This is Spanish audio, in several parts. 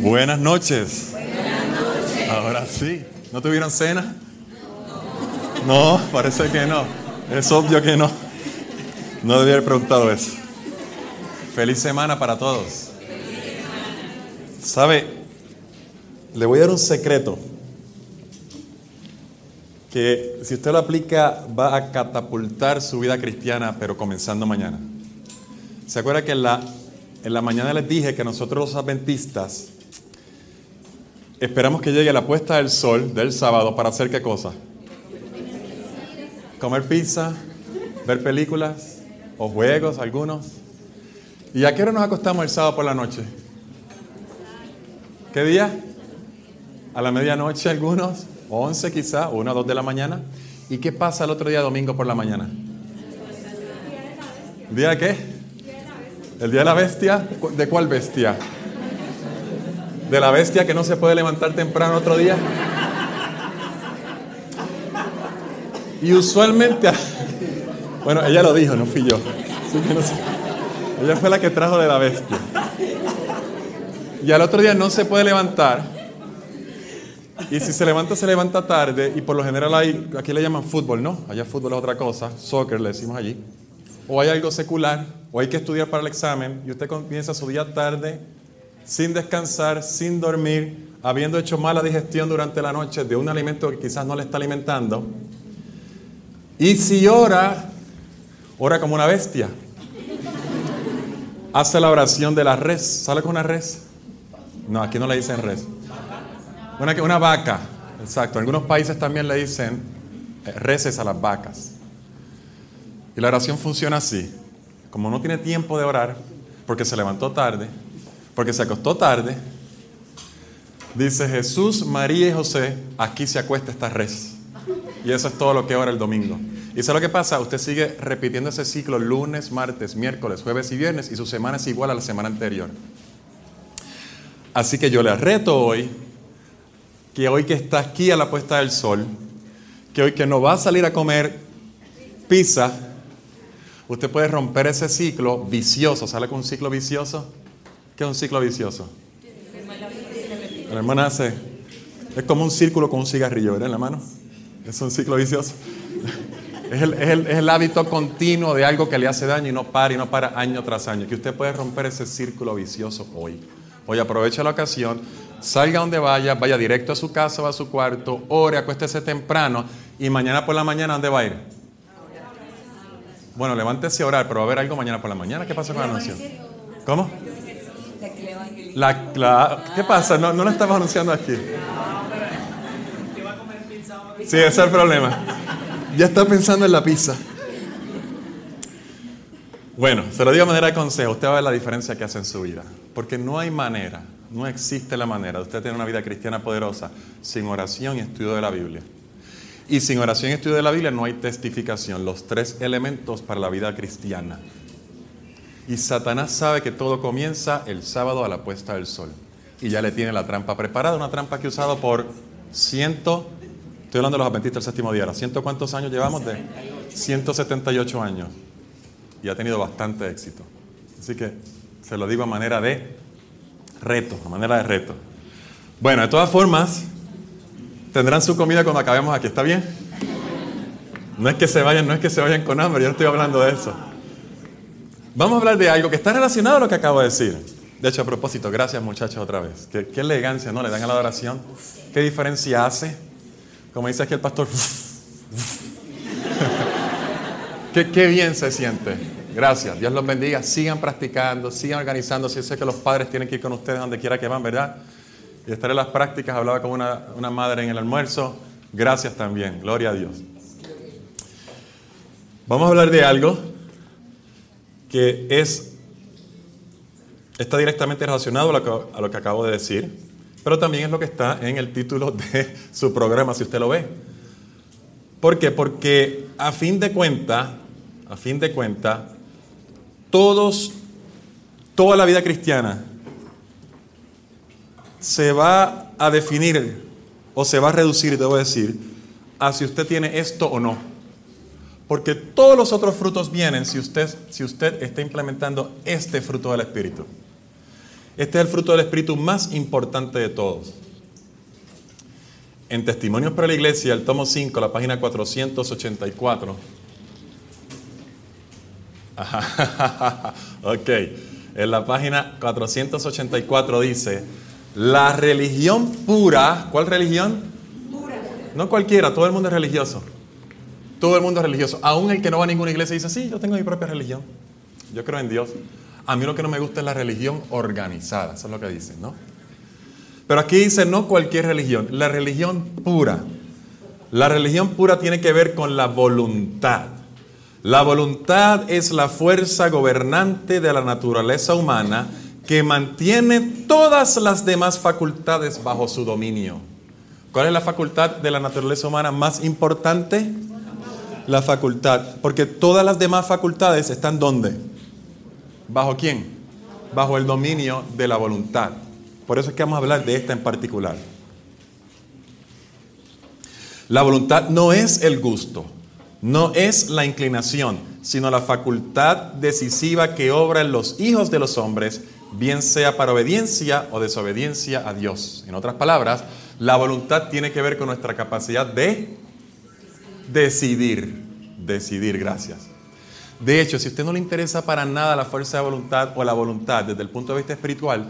Buenas noches. Ahora sí. ¿No tuvieron cena? No, parece que no. Es obvio que no. No debía haber preguntado eso. Feliz semana para todos. ¿Sabe? Le voy a dar un secreto que si usted lo aplica va a catapultar su vida cristiana, pero comenzando mañana. ¿Se acuerda que en la, en la mañana les dije que nosotros los adventistas esperamos que llegue la puesta del sol del sábado para hacer qué cosa? Comer pizza, ver películas o juegos algunos. ¿Y a qué hora nos acostamos el sábado por la noche? ¿Qué día? A la medianoche algunos, 11 quizá, 1 o 2 de la mañana. ¿Y qué pasa el otro día domingo por la mañana? ¿Día de qué? ¿El día de la bestia? ¿De cuál bestia? ¿De la bestia que no se puede levantar temprano otro día? Y usualmente, bueno, ella lo dijo, no fui yo. Ella fue la que trajo de la bestia. Y al otro día no se puede levantar. Y si se levanta, se levanta tarde. Y por lo general hay, aquí le llaman fútbol, ¿no? Allá fútbol es otra cosa. Soccer le decimos allí. O hay algo secular. O hay que estudiar para el examen. Y usted comienza su día tarde, sin descansar, sin dormir, habiendo hecho mala digestión durante la noche de un alimento que quizás no le está alimentando. Y si ora, ora como una bestia. Hace la oración de la res. ¿Sale con una res? No, aquí no le dicen res. Una, una vaca, exacto. En algunos países también le dicen eh, reces a las vacas. Y la oración funciona así. Como no tiene tiempo de orar, porque se levantó tarde, porque se acostó tarde, dice Jesús, María y José, aquí se acuesta esta res. Y eso es todo lo que ora el domingo. ¿Y eso lo que pasa? Usted sigue repitiendo ese ciclo lunes, martes, miércoles, jueves y viernes y su semana es igual a la semana anterior. Así que yo le reto hoy que hoy que está aquí a la puesta del sol, que hoy que no va a salir a comer pizza, usted puede romper ese ciclo vicioso. ¿Sale con un ciclo vicioso? ¿Qué es un ciclo vicioso? La hermana hace, es como un círculo con un cigarrillo, ¿verdad? En la mano. Es un ciclo vicioso. Es el, es, el, es el, hábito continuo de algo que le hace daño y no para y no para año tras año. Que usted puede romper ese círculo vicioso hoy. Hoy aproveche la ocasión, salga donde vaya, vaya directo a su casa o a su cuarto, ore, acuéstese temprano y mañana por la mañana, ¿dónde va a ir? Bueno, levántese a orar, pero va a haber algo mañana por la mañana. ¿Qué pasa con la anuncio? ¿Cómo? La, ¿Qué pasa? No, no la estamos anunciando aquí. Sí, ese es el problema. Ya está pensando en la pizza. Bueno, se lo digo de manera de consejo. Usted va a ver la diferencia que hace en su vida. Porque no hay manera, no existe la manera de usted tener una vida cristiana poderosa sin oración y estudio de la Biblia. Y sin oración y estudio de la Biblia no hay testificación, los tres elementos para la vida cristiana. Y Satanás sabe que todo comienza el sábado a la puesta del sol. Y ya le tiene la trampa preparada, una trampa que ha usado por ciento, estoy hablando de los adventistas del séptimo día, ¿ciento cuántos años llevamos? De 178 años. Y ha tenido bastante éxito. Así que se lo digo a manera de reto, a manera de reto. Bueno, de todas formas, tendrán su comida cuando acabemos aquí, ¿está bien? No es que se vayan, no es que se vayan con hambre, yo no estoy hablando de eso. Vamos a hablar de algo que está relacionado a lo que acabo de decir. De hecho, a propósito, gracias muchachos otra vez. Qué, elegancia, ¿no? Le dan a la adoración. ¿Qué diferencia hace? Como dice aquí el pastor. qué, qué bien se siente. Gracias. Dios los bendiga. Sigan practicando, sigan organizando. Si sé que los padres tienen que ir con ustedes donde quiera que van, ¿verdad? Y estar en las prácticas. Hablaba con una, una madre en el almuerzo. Gracias también. Gloria a Dios. Vamos a hablar de algo que es, está directamente relacionado a lo, que, acabo de decir, pero también es lo que está en el título de su programa, si usted lo ve. ¿Por qué? Porque a fin de cuenta, a fin de cuenta, todos, toda la vida cristiana se va a definir o se va a reducir, debo decir, a si usted tiene esto o no. Porque todos los otros frutos vienen si usted, si usted está implementando este fruto del Espíritu. Este es el fruto del Espíritu más importante de todos. En Testimonios para la Iglesia, el tomo 5, la página 484. ok, en la página 484 dice, la religión pura, ¿cuál religión? Pura. No cualquiera, todo el mundo es religioso. Todo el mundo es religioso. Aún el que no va a ninguna iglesia dice, sí, yo tengo mi propia religión. Yo creo en Dios. A mí lo que no me gusta es la religión organizada, eso es lo que dicen, ¿no? Pero aquí dice no cualquier religión, la religión pura. La religión pura tiene que ver con la voluntad. La voluntad es la fuerza gobernante de la naturaleza humana que mantiene todas las demás facultades bajo su dominio. ¿Cuál es la facultad de la naturaleza humana más importante? La facultad, porque todas las demás facultades están ¿dónde? ¿Bajo quién? Bajo el dominio de la voluntad. Por eso es que vamos a hablar de esta en particular. La voluntad no es el gusto, no es la inclinación, sino la facultad decisiva que obra en los hijos de los hombres, bien sea para obediencia o desobediencia a Dios. En otras palabras, la voluntad tiene que ver con nuestra capacidad de decidir. Decidir, gracias. De hecho, si a usted no le interesa para nada la fuerza de voluntad o la voluntad desde el punto de vista espiritual,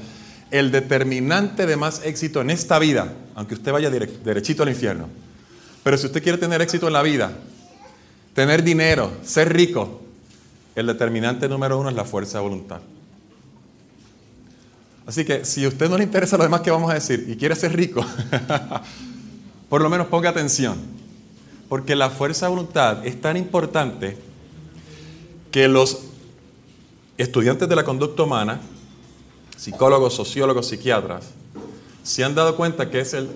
el determinante de más éxito en esta vida, aunque usted vaya derechito al infierno, pero si usted quiere tener éxito en la vida, tener dinero, ser rico, el determinante número uno es la fuerza de voluntad. Así que si a usted no le interesa lo demás que vamos a decir y quiere ser rico, por lo menos ponga atención, porque la fuerza de voluntad es tan importante que los estudiantes de la conducta humana, psicólogos, sociólogos, psiquiatras, se han dado cuenta que es el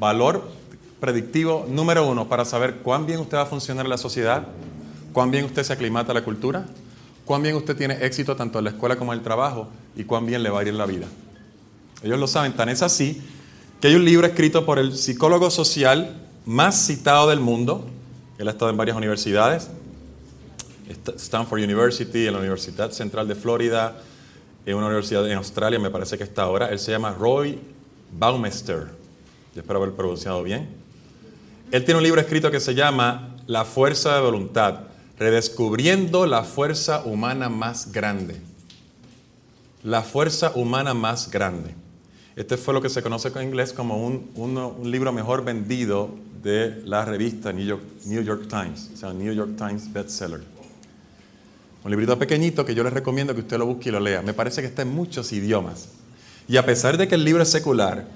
valor predictivo número uno para saber cuán bien usted va a funcionar en la sociedad, cuán bien usted se aclimata a la cultura, cuán bien usted tiene éxito tanto en la escuela como en el trabajo y cuán bien le va a ir en la vida. Ellos lo saben, tan es así que hay un libro escrito por el psicólogo social más citado del mundo, él ha estado en varias universidades, Stanford University, en la Universidad Central de Florida, en una universidad en Australia, me parece que está ahora. Él se llama Roy Baumeister. Yo espero haber pronunciado bien. Él tiene un libro escrito que se llama La fuerza de voluntad, redescubriendo la fuerza humana más grande. La fuerza humana más grande. Este fue lo que se conoce en inglés como un, un libro mejor vendido de la revista New York, New York Times, o sea, New York Times bestseller. Un librito pequeñito que yo les recomiendo que usted lo busque y lo lea. Me parece que está en muchos idiomas. Y a pesar de que el libro es secular,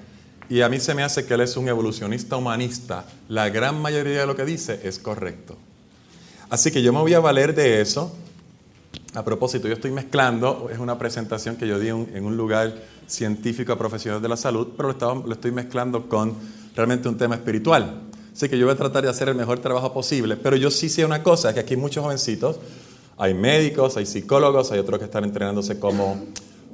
y a mí se me hace que él es un evolucionista humanista, la gran mayoría de lo que dice es correcto. Así que yo me voy a valer de eso. A propósito, yo estoy mezclando, es una presentación que yo di en un lugar científico a profesionales de la salud, pero lo, lo estoy mezclando con realmente un tema espiritual. Así que yo voy a tratar de hacer el mejor trabajo posible, pero yo sí sé una cosa, es que aquí hay muchos jovencitos hay médicos, hay psicólogos, hay otros que están entrenándose como,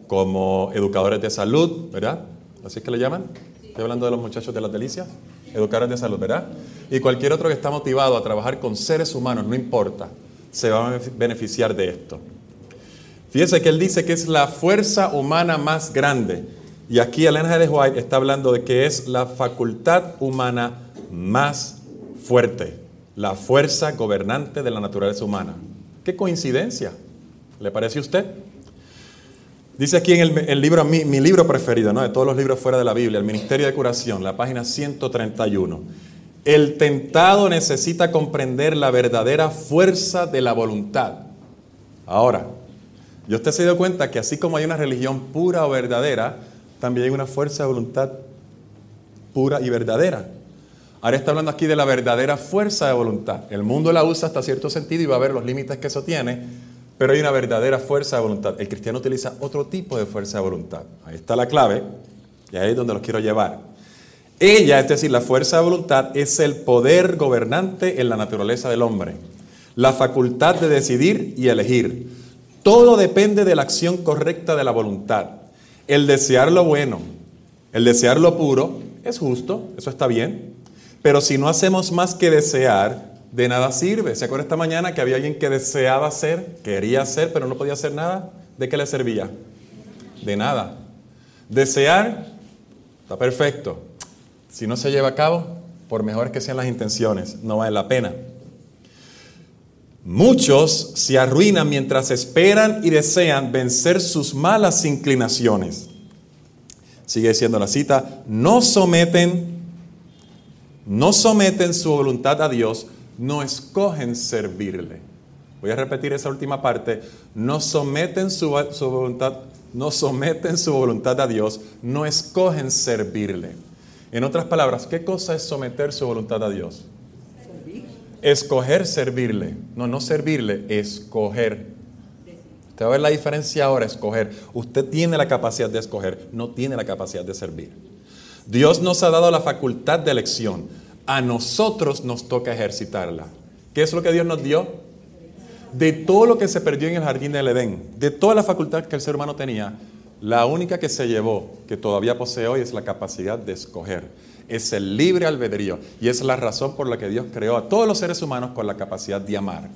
como educadores de salud, ¿verdad? ¿Así es que le llaman? Estoy hablando de los muchachos de las delicias, educadores de salud, ¿verdad? Y cualquier otro que está motivado a trabajar con seres humanos, no importa, se va a beneficiar de esto. Fíjese que él dice que es la fuerza humana más grande. Y aquí Elena de White está hablando de que es la facultad humana más fuerte, la fuerza gobernante de la naturaleza humana. Qué coincidencia. ¿Le parece a usted? Dice aquí en el, libro, mi, libro preferido, ¿no? de todos los libros fuera de la Biblia, el Ministerio de Curación, la página 131. El tentado necesita comprender la verdadera fuerza de la voluntad. Ahora, ¿y usted se dio cuenta que así como hay una religión pura o verdadera, también hay una fuerza de voluntad pura y verdadera? Ahora está hablando aquí de la verdadera fuerza de voluntad. El mundo la usa hasta cierto sentido y va a ver los límites que eso tiene, pero hay una verdadera fuerza de voluntad. El cristiano utiliza otro tipo de fuerza de voluntad. Ahí está la clave y ahí es donde los quiero llevar. Ella, es decir, la fuerza de voluntad, es el poder gobernante en la naturaleza del hombre, la facultad de decidir y elegir. Todo depende de la acción correcta de la voluntad. El desear lo bueno, el desear lo puro, es justo, eso está bien, pero si no hacemos más que desear, de nada sirve. ¿Se acuerda esta mañana que había alguien que deseaba hacer, quería hacer, pero no podía hacer nada? ¿De qué le servía? De nada. Desear, está perfecto. Si no se lleva a cabo, por mejores que sean las intenciones, no vale la pena. Muchos se arruinan mientras esperan y desean vencer sus malas inclinaciones. Sigue diciendo la cita, no someten, no someten su voluntad a Dios, no escogen servirle. Voy a repetir esa última parte, no someten su, su voluntad, no someten su voluntad a Dios, no escogen servirle. En otras palabras, ¿qué cosa es someter su voluntad a Dios? Escoger servirle. No, no servirle, escoger. Usted va a ver la diferencia ahora, escoger. Usted tiene la capacidad de escoger, no tiene la capacidad de servir. Dios nos ha dado la facultad de elección. A nosotros nos toca ejercitarla. ¿Qué es lo que Dios nos dio? De todo lo que se perdió en el jardín del Edén, de toda la facultad que el ser humano tenía, la única que se llevó, que todavía posee hoy, es la capacidad de escoger es el libre albedrío y es la razón por la que Dios creó a todos los seres humanos con la capacidad de amar.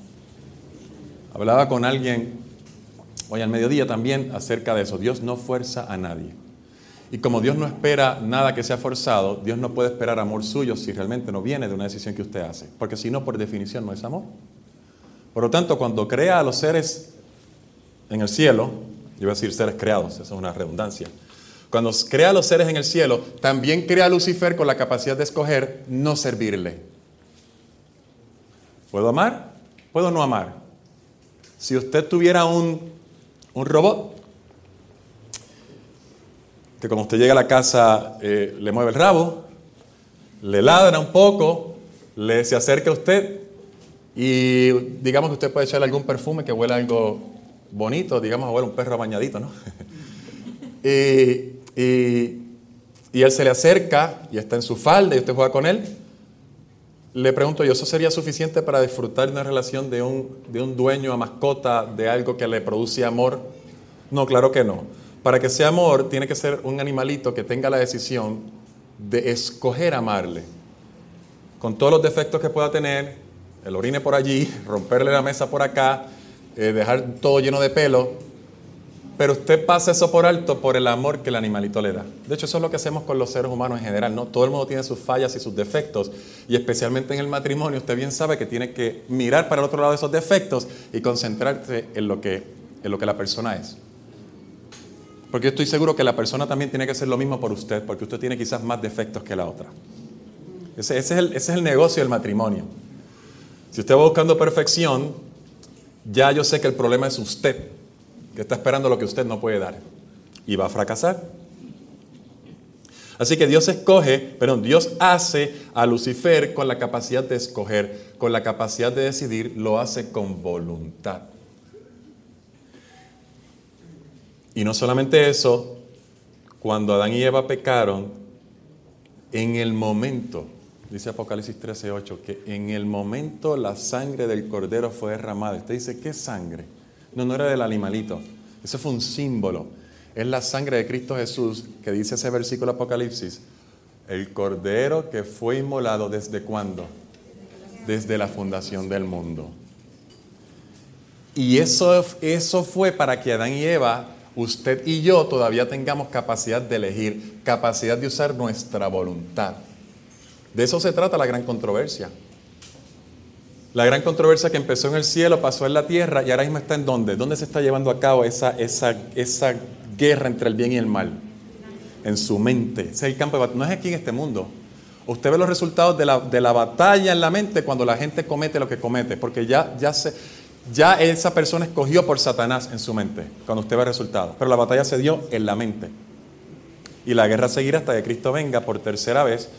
Hablaba con alguien hoy al mediodía también acerca de eso. Dios no fuerza a nadie. Y como Dios no espera nada que sea forzado, Dios no puede esperar amor suyo si realmente no viene de una decisión que usted hace. Porque si no, por definición no es amor. Por lo tanto, cuando crea a los seres en el cielo, yo voy a decir seres creados, eso es una redundancia, cuando crea a los seres en el cielo, también crea a Lucifer con la capacidad de escoger no servirle. ¿Puedo amar? ¿Puedo no amar? Si usted tuviera un, un robot, que cuando usted llega a la casa eh, le mueve el rabo, le ladra un poco, le se acerca a usted y digamos que usted puede echarle algún perfume que huela algo bonito, digamos, huele un perro bañadito, ¿no? y y, él se le acerca y está en su falda y usted juega con él, le pregunto yo, ¿eso sería suficiente para disfrutar de una relación de un, de un dueño a mascota, de algo que le produce amor? No, claro que no. Para que sea amor, tiene que ser un animalito que tenga la decisión de escoger amarle. Con todos los defectos que pueda tener, el orine por allí, romperle la mesa por acá, eh, dejar todo lleno de pelo, pero usted pasa eso por alto por el amor que el animalito le da. De hecho, eso es lo que hacemos con los seres humanos en general, ¿no? Todo el mundo tiene sus fallas y sus defectos, y especialmente en el matrimonio, usted bien sabe que tiene que mirar para el otro lado de esos defectos y concentrarse en lo que, en lo que la persona es. Porque estoy seguro que la persona también tiene que hacer lo mismo por usted, porque usted tiene quizás más defectos que la otra. Ese, ese, es, el, ese es el negocio del matrimonio. Si usted va buscando perfección, ya yo sé que el problema es usted que está esperando lo que usted no puede dar y va a fracasar. Así que Dios escoge, perdón, Dios hace a Lucifer con la capacidad de escoger, con la capacidad de decidir, lo hace con voluntad. Y no solamente eso, cuando Adán y Eva pecaron, en el momento, dice Apocalipsis 13:8, que en el momento la sangre del cordero fue derramada. Usted dice, ¿qué sangre? No, no era del animalito. Eso fue un símbolo. Es la sangre de Cristo Jesús que dice ese versículo Apocalipsis. El cordero que fue inmolado desde cuándo? Desde la fundación del mundo. Y eso, eso fue para que Adán y Eva, usted y yo, todavía tengamos capacidad de elegir, capacidad de usar nuestra voluntad. De eso se trata la gran controversia. La gran controversia que empezó en el cielo pasó en la tierra y ahora mismo está en dónde? ¿Dónde se está llevando a cabo esa, esa, esa guerra entre el bien y el mal? En su mente. Ese es el campo de No es aquí en este mundo. Usted ve los resultados de la, de la, batalla en la mente cuando la gente comete lo que comete, porque ya, ya, se, ya esa persona escogió por Satanás en su mente, cuando usted ve el resultado. Pero la batalla se dio en la mente. Y la guerra seguirá hasta que Cristo venga por tercera vez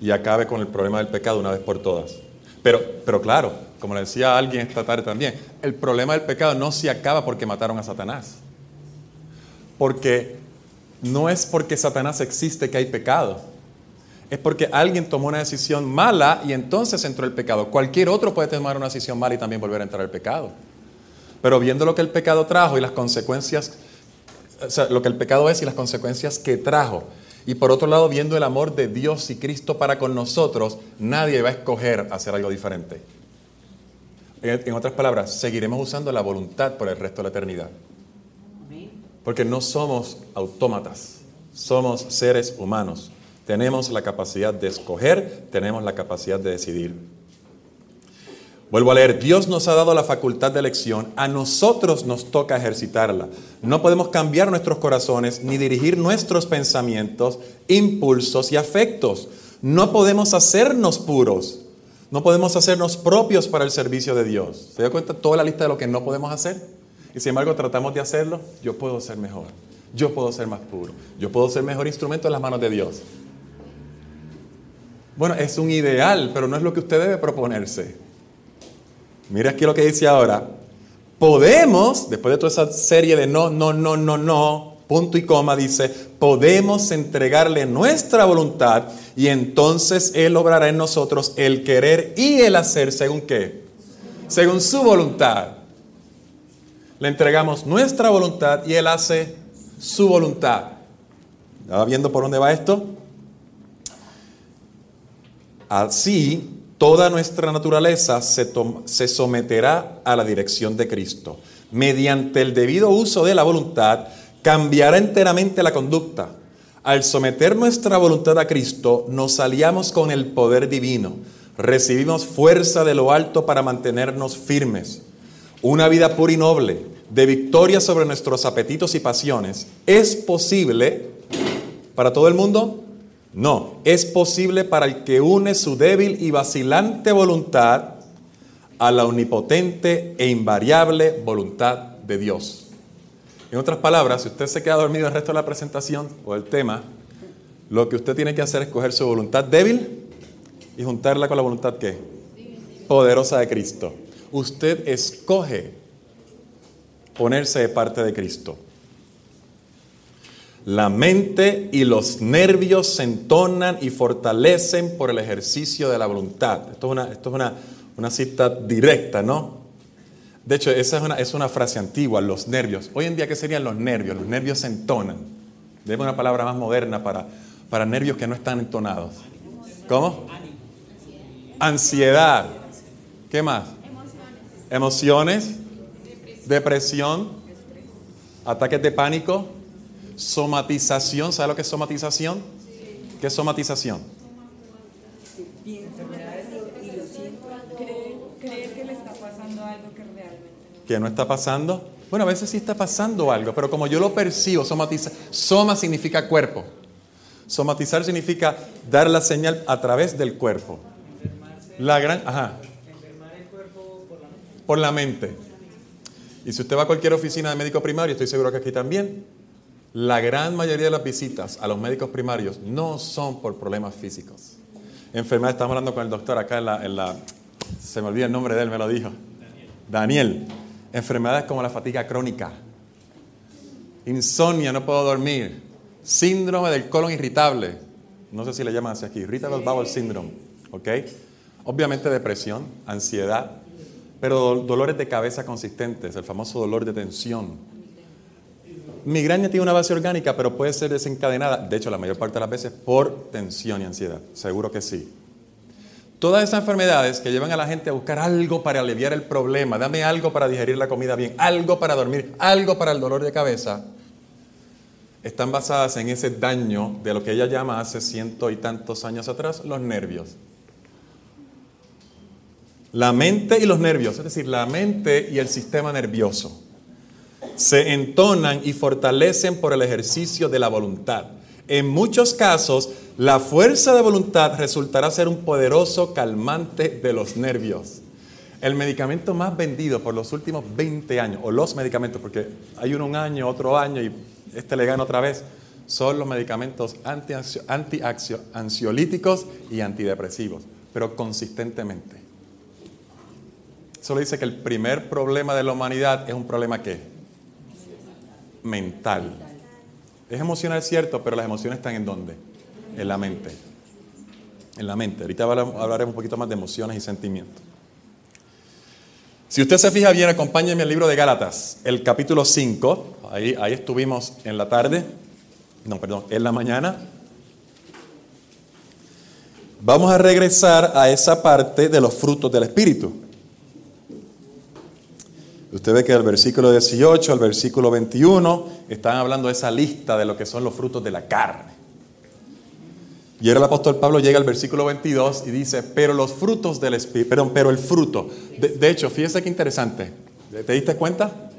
y acabe con el problema del pecado una vez por todas. Pero, pero claro, como le decía alguien esta tarde también, el problema del pecado no se acaba porque mataron a Satanás. Porque no es porque Satanás existe que hay pecado. Es porque alguien tomó una decisión mala y entonces entró el pecado. Cualquier otro puede tomar una decisión mala y también volver a entrar al pecado. Pero viendo lo que el pecado trajo y las consecuencias, o sea, lo que el pecado es y las consecuencias que trajo, y por otro lado, viendo el amor de Dios y Cristo para con nosotros, nadie va a escoger hacer algo diferente. En otras palabras, seguiremos usando la voluntad por el resto de la eternidad. Porque no somos autómatas, Somos seres humanos. Tenemos la capacidad de escoger, tenemos la capacidad de decidir. Vuelvo a leer, Dios nos ha dado la facultad de elección, a nosotros nos toca ejercitarla. No podemos cambiar nuestros corazones ni dirigir nuestros pensamientos, impulsos y afectos. No podemos hacernos puros, no podemos hacernos propios para el servicio de Dios. ¿Se da cuenta toda la lista de lo que no podemos hacer? Y sin embargo tratamos de hacerlo, yo puedo ser mejor, yo puedo ser más puro, yo puedo ser mejor instrumento en las manos de Dios. Bueno, es un ideal, pero no es lo que usted debe proponerse. Mira aquí lo que dice ahora. Podemos, después de toda esa serie de no, no, no, no, no, punto y coma, dice, podemos entregarle nuestra voluntad y entonces Él obrará en nosotros el querer y el hacer según qué? Según su voluntad. Le entregamos nuestra voluntad y Él hace su voluntad. ¿Va viendo por dónde va esto? Así, toda nuestra naturaleza se, se, someterá a la dirección de Cristo. Mediante el debido uso de la voluntad, cambiará enteramente la conducta. Al someter nuestra voluntad a Cristo, nos aliamos con el poder divino. Recibimos fuerza de lo alto para mantenernos firmes. Una vida pura y noble, de victoria sobre nuestros apetitos y pasiones, ¿es posible para todo el mundo? No, es posible para el que une su débil y vacilante voluntad a la omnipotente e invariable voluntad de Dios. En otras palabras, si usted se queda dormido el resto de la presentación o el tema, lo que usted tiene que hacer es coger su voluntad débil y juntarla con la voluntad que poderosa de Cristo. Usted escoge ponerse de parte de Cristo. La mente y los nervios se entonan y fortalecen por el ejercicio de la voluntad. Esto es una, esto es una, cita directa, ¿no? De hecho, esa es una, es una, frase antigua, los nervios. Hoy en día, ¿qué serían los nervios? Los nervios se entonan. Debe una palabra más moderna para, para nervios que no están entonados. ¿Cómo? Ansiedad. ¿Qué más? Emociones. Depresión. Ataques de pánico Somatización, ¿sabe lo que es somatización? ¿Qué es somatización? Y enfermedades y lo siento, creer, que le está pasando algo que realmente no. ¿Que no está pasando? Bueno, a veces sí está pasando algo, pero como yo lo percibo, somatiza, soma significa cuerpo. Somatizar significa dar la señal a través del cuerpo. La gran, ajá. Enfermar el cuerpo por la mente. Por la mente. Y si usted va a cualquier oficina de médico primario, estoy seguro que aquí también, la gran mayoría de las visitas a los médicos primarios no son por problemas físicos. Enfermedad, estamos hablando con el doctor acá en la, se me olvida el nombre de él, me lo dijo. Daniel. Daniel. Enfermedades como la fatiga crónica, insomnia, no puedo dormir, síndrome del colon irritable, no sé si le llaman así aquí, irritable bowel syndrome, ¿ok? Obviamente depresión, ansiedad, pero dolores de cabeza consistentes, el famoso dolor de tensión, Migraña tiene una base orgánica, pero puede ser desencadenada, de hecho la mayor parte de las veces, por tensión y ansiedad. Seguro que sí. Todas esas enfermedades que llevan a la gente a buscar algo para aliviar el problema, dame algo para digerir la comida bien, algo para dormir, algo para el dolor de cabeza, están basadas en ese daño de lo que ella llama hace ciento y tantos años atrás, los nervios. La mente y los nervios, es decir, la mente y el sistema nervioso se entonan y fortalecen por el ejercicio de la voluntad. En muchos casos, la fuerza de voluntad resultará ser un poderoso calmante de los nervios. El medicamento más vendido por los últimos 20 años, o los medicamentos, porque hay uno un año, otro año y este le gana otra vez, son los medicamentos anti-ansiolíticos y antidepresivos, pero consistentemente. Solo dice que el primer problema de la humanidad es un problema que mental. Es emocional, cierto, pero las emociones están en dónde? En la mente. En la mente. Ahorita hablaremos un poquito más de emociones y sentimientos. Si usted se fija bien, acompáñeme al libro de Gálatas, el capítulo 5. Ahí, ahí estuvimos en la tarde. No, perdón, en la mañana. Vamos a regresar a esa parte de los frutos del Espíritu. Usted ve que del versículo 18 al versículo 21 están hablando de esa lista de lo que son los frutos de la carne. Y ahora el apóstol Pablo llega al versículo 22 y dice, pero los frutos del Espíritu, perdón, pero el fruto. De, hecho, fíjese qué interesante. ¿Te diste cuenta?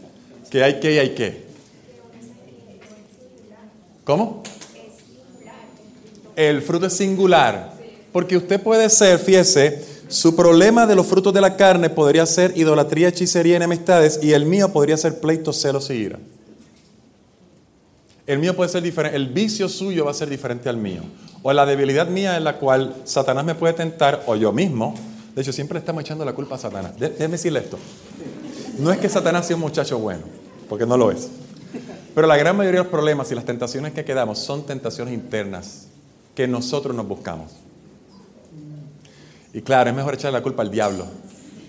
Que hay que y hay que. ¿Cómo? El fruto es singular. Porque usted puede ser, fíjese, su problema de los frutos de la carne podría ser idolatría, hechicería enemistades, y el mío podría ser pleito, celos y ira. El mío puede ser diferente, el vicio suyo va a ser diferente al mío. O la debilidad mía en la cual Satanás me puede tentar, o yo mismo. De hecho, siempre estamos echando la culpa a Satanás. Déjeme decirle esto. No es que Satanás sea un muchacho bueno, porque no lo es. Pero la gran mayoría de los problemas y las tentaciones que quedamos son tentaciones internas que nosotros nos buscamos. Y claro, es mejor echarle la culpa al diablo,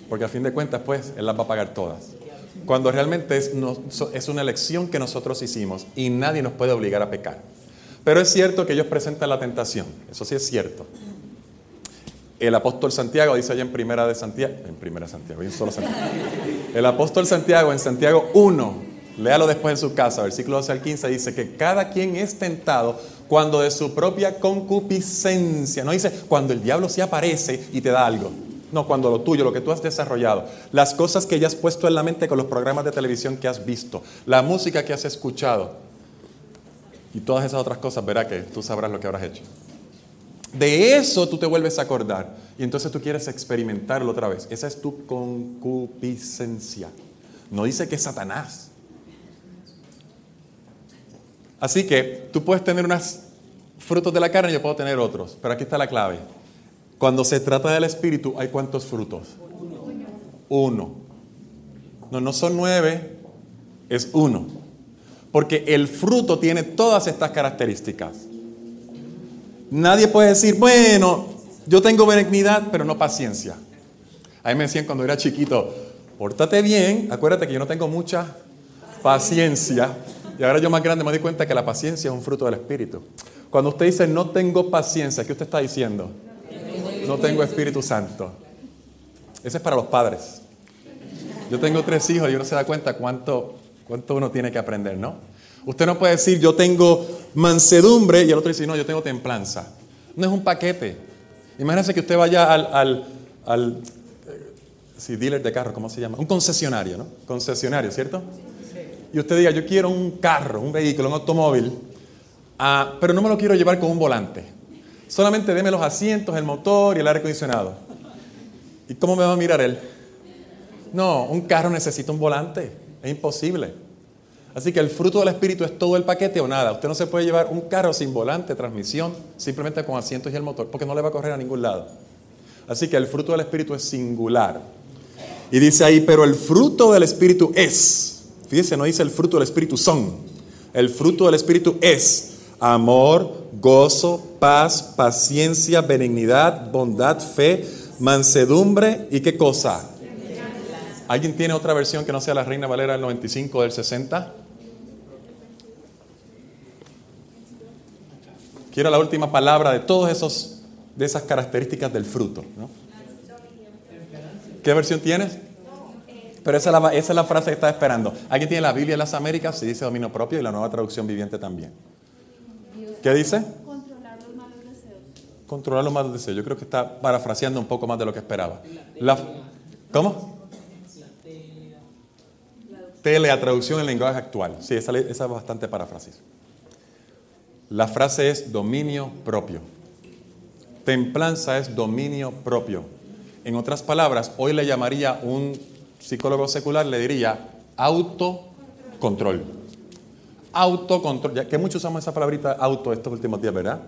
porque a fin de cuentas, pues, él las va a pagar todas. Cuando realmente es, una elección que nosotros hicimos y nadie nos puede obligar a pecar. Pero es cierto que ellos presentan la tentación, eso sí es cierto. El apóstol Santiago dice allá en Primera de Santiago, en Primera de Santiago, en solo Santiago. El apóstol Santiago en Santiago 1, léalo después en su casa, versículo 12 al 15, dice que cada quien es tentado cuando de su propia concupiscencia, no dice cuando el diablo se aparece y te da algo. No, cuando lo tuyo, lo que tú has desarrollado, las cosas que ya has puesto en la mente con los programas de televisión que has visto, la música que has escuchado y todas esas otras cosas, verá que tú sabrás lo que habrás hecho. De eso tú te vuelves a acordar y entonces tú quieres experimentarlo otra vez. Esa es tu concupiscencia. No dice que es Satanás. Así que tú puedes tener unos frutos de la carne yo puedo tener otros, pero aquí está la clave. Cuando se trata del espíritu, ¿hay cuántos frutos? Uno. No, no son nueve, es uno. Porque el fruto tiene todas estas características. Nadie puede decir, bueno, yo tengo benignidad, pero no paciencia. A mí me decían cuando era chiquito, pórtate bien, acuérdate que yo no tengo mucha paciencia. Y ahora yo más grande me di cuenta que la paciencia es un fruto del Espíritu. Cuando usted dice no tengo paciencia, ¿qué usted está diciendo? No tengo Espíritu Santo. Ese es para los padres. Yo tengo tres hijos y uno se da cuenta cuánto, cuánto uno tiene que aprender, ¿no? Usted no puede decir, yo tengo mansedumbre y el otro dice, no, yo tengo templanza. No es un paquete. Imagínese que usted vaya al, al, eh, dealer de carro, ¿cómo se llama? Un concesionario, ¿no? Concesionario, ¿cierto? Y usted diga, yo quiero un carro, un vehículo, un automóvil, ah, pero no me lo quiero llevar con un volante. Solamente deme los asientos, el motor y el aire acondicionado. ¿Y cómo me va a mirar él? No, un carro necesita un volante. Es imposible. Así que el fruto del Espíritu es todo el paquete o nada. Usted no se puede llevar un carro sin volante, transmisión, simplemente con asientos y el motor, porque no le va a correr a ningún lado. Así que el fruto del Espíritu es singular. Y dice ahí, pero el fruto del Espíritu es, fíjese, no dice el fruto del Espíritu son, el fruto del Espíritu es amor, gozo, paz, paciencia, benignidad, bondad, fe, mansedumbre y qué cosa. ¿Alguien tiene otra versión que no sea la Reina Valera del 95 del 60? Quiero la última palabra de todas esos de esas características del fruto. ¿Qué versión tienes? Pero esa es, la, esa es la frase que estaba esperando. Alguien tiene la Biblia de las Américas, se dice dominio propio y la nueva traducción viviente también. ¿Qué dice? Controlar los malos deseos. Controlar los malos deseos. Yo creo que está parafraseando un poco más de lo que esperaba. La, ¿Cómo? Telea, traducción en lenguaje actual. Sí, esa, esa es bastante paráfrasis. La frase es dominio propio. Templanza es dominio propio. En otras palabras, hoy le llamaría un psicólogo secular, le diría autocontrol. Autocontrol, ya que muchos usamos esa palabrita auto estos últimos días, ¿verdad?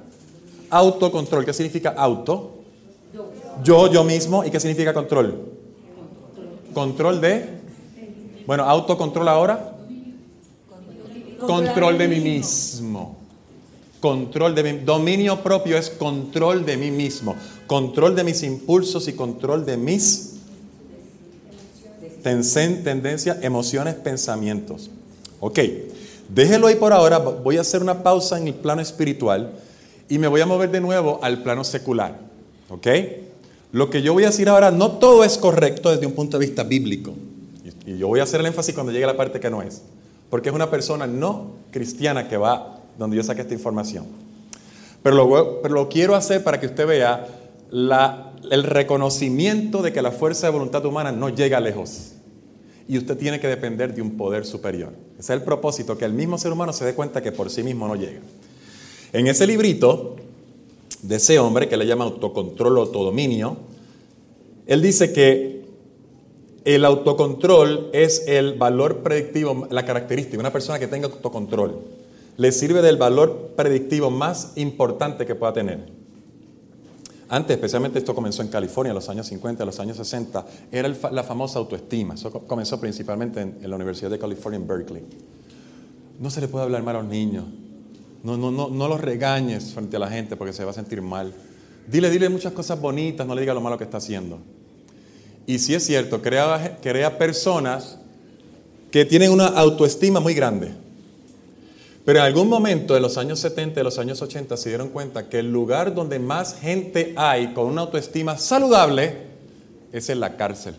Autocontrol, ¿qué significa auto? Yo, yo mismo, ¿y qué significa control? Control de, bueno, autocontrol ahora, control de mí mismo. Control de mi, dominio propio es control de mí mismo, control de mis impulsos y control de mis tendencias, emociones, pensamientos. Ok, déjelo ahí por ahora, voy a hacer una pausa en el plano espiritual y me voy a mover de nuevo al plano secular. Ok, lo que yo voy a decir ahora, no todo es correcto desde un punto de vista bíblico. Y yo voy a hacer el énfasis cuando llegue la parte que no es. Porque es una persona no cristiana que va donde yo saqué esta información. Pero lo, quiero hacer para que usted vea el reconocimiento de que la fuerza de voluntad humana no llega lejos. Y usted tiene que depender de un poder superior. Ese es el propósito, que el mismo ser humano se dé cuenta que por sí mismo no llega. En ese librito de ese hombre que le llama autocontrol o autodominio, él dice que el autocontrol es el valor predictivo, la característica. Una persona que tenga autocontrol le sirve del valor predictivo más importante que pueda tener. Antes, especialmente esto comenzó en California en los años 50, en los años 60, era la famosa autoestima. Eso comenzó principalmente en, la Universidad de California en Berkeley. No se le puede hablar mal a los niños. No, no, no, no los regañes frente a la gente porque se va a sentir mal. Dile, dile muchas cosas bonitas, no le diga lo malo que está haciendo. Y si es cierto, crea, crea personas que tienen una autoestima muy grande. Pero en algún momento de los años 70, de los años 80, se dieron cuenta que el lugar donde más gente hay con una autoestima saludable es en la cárcel.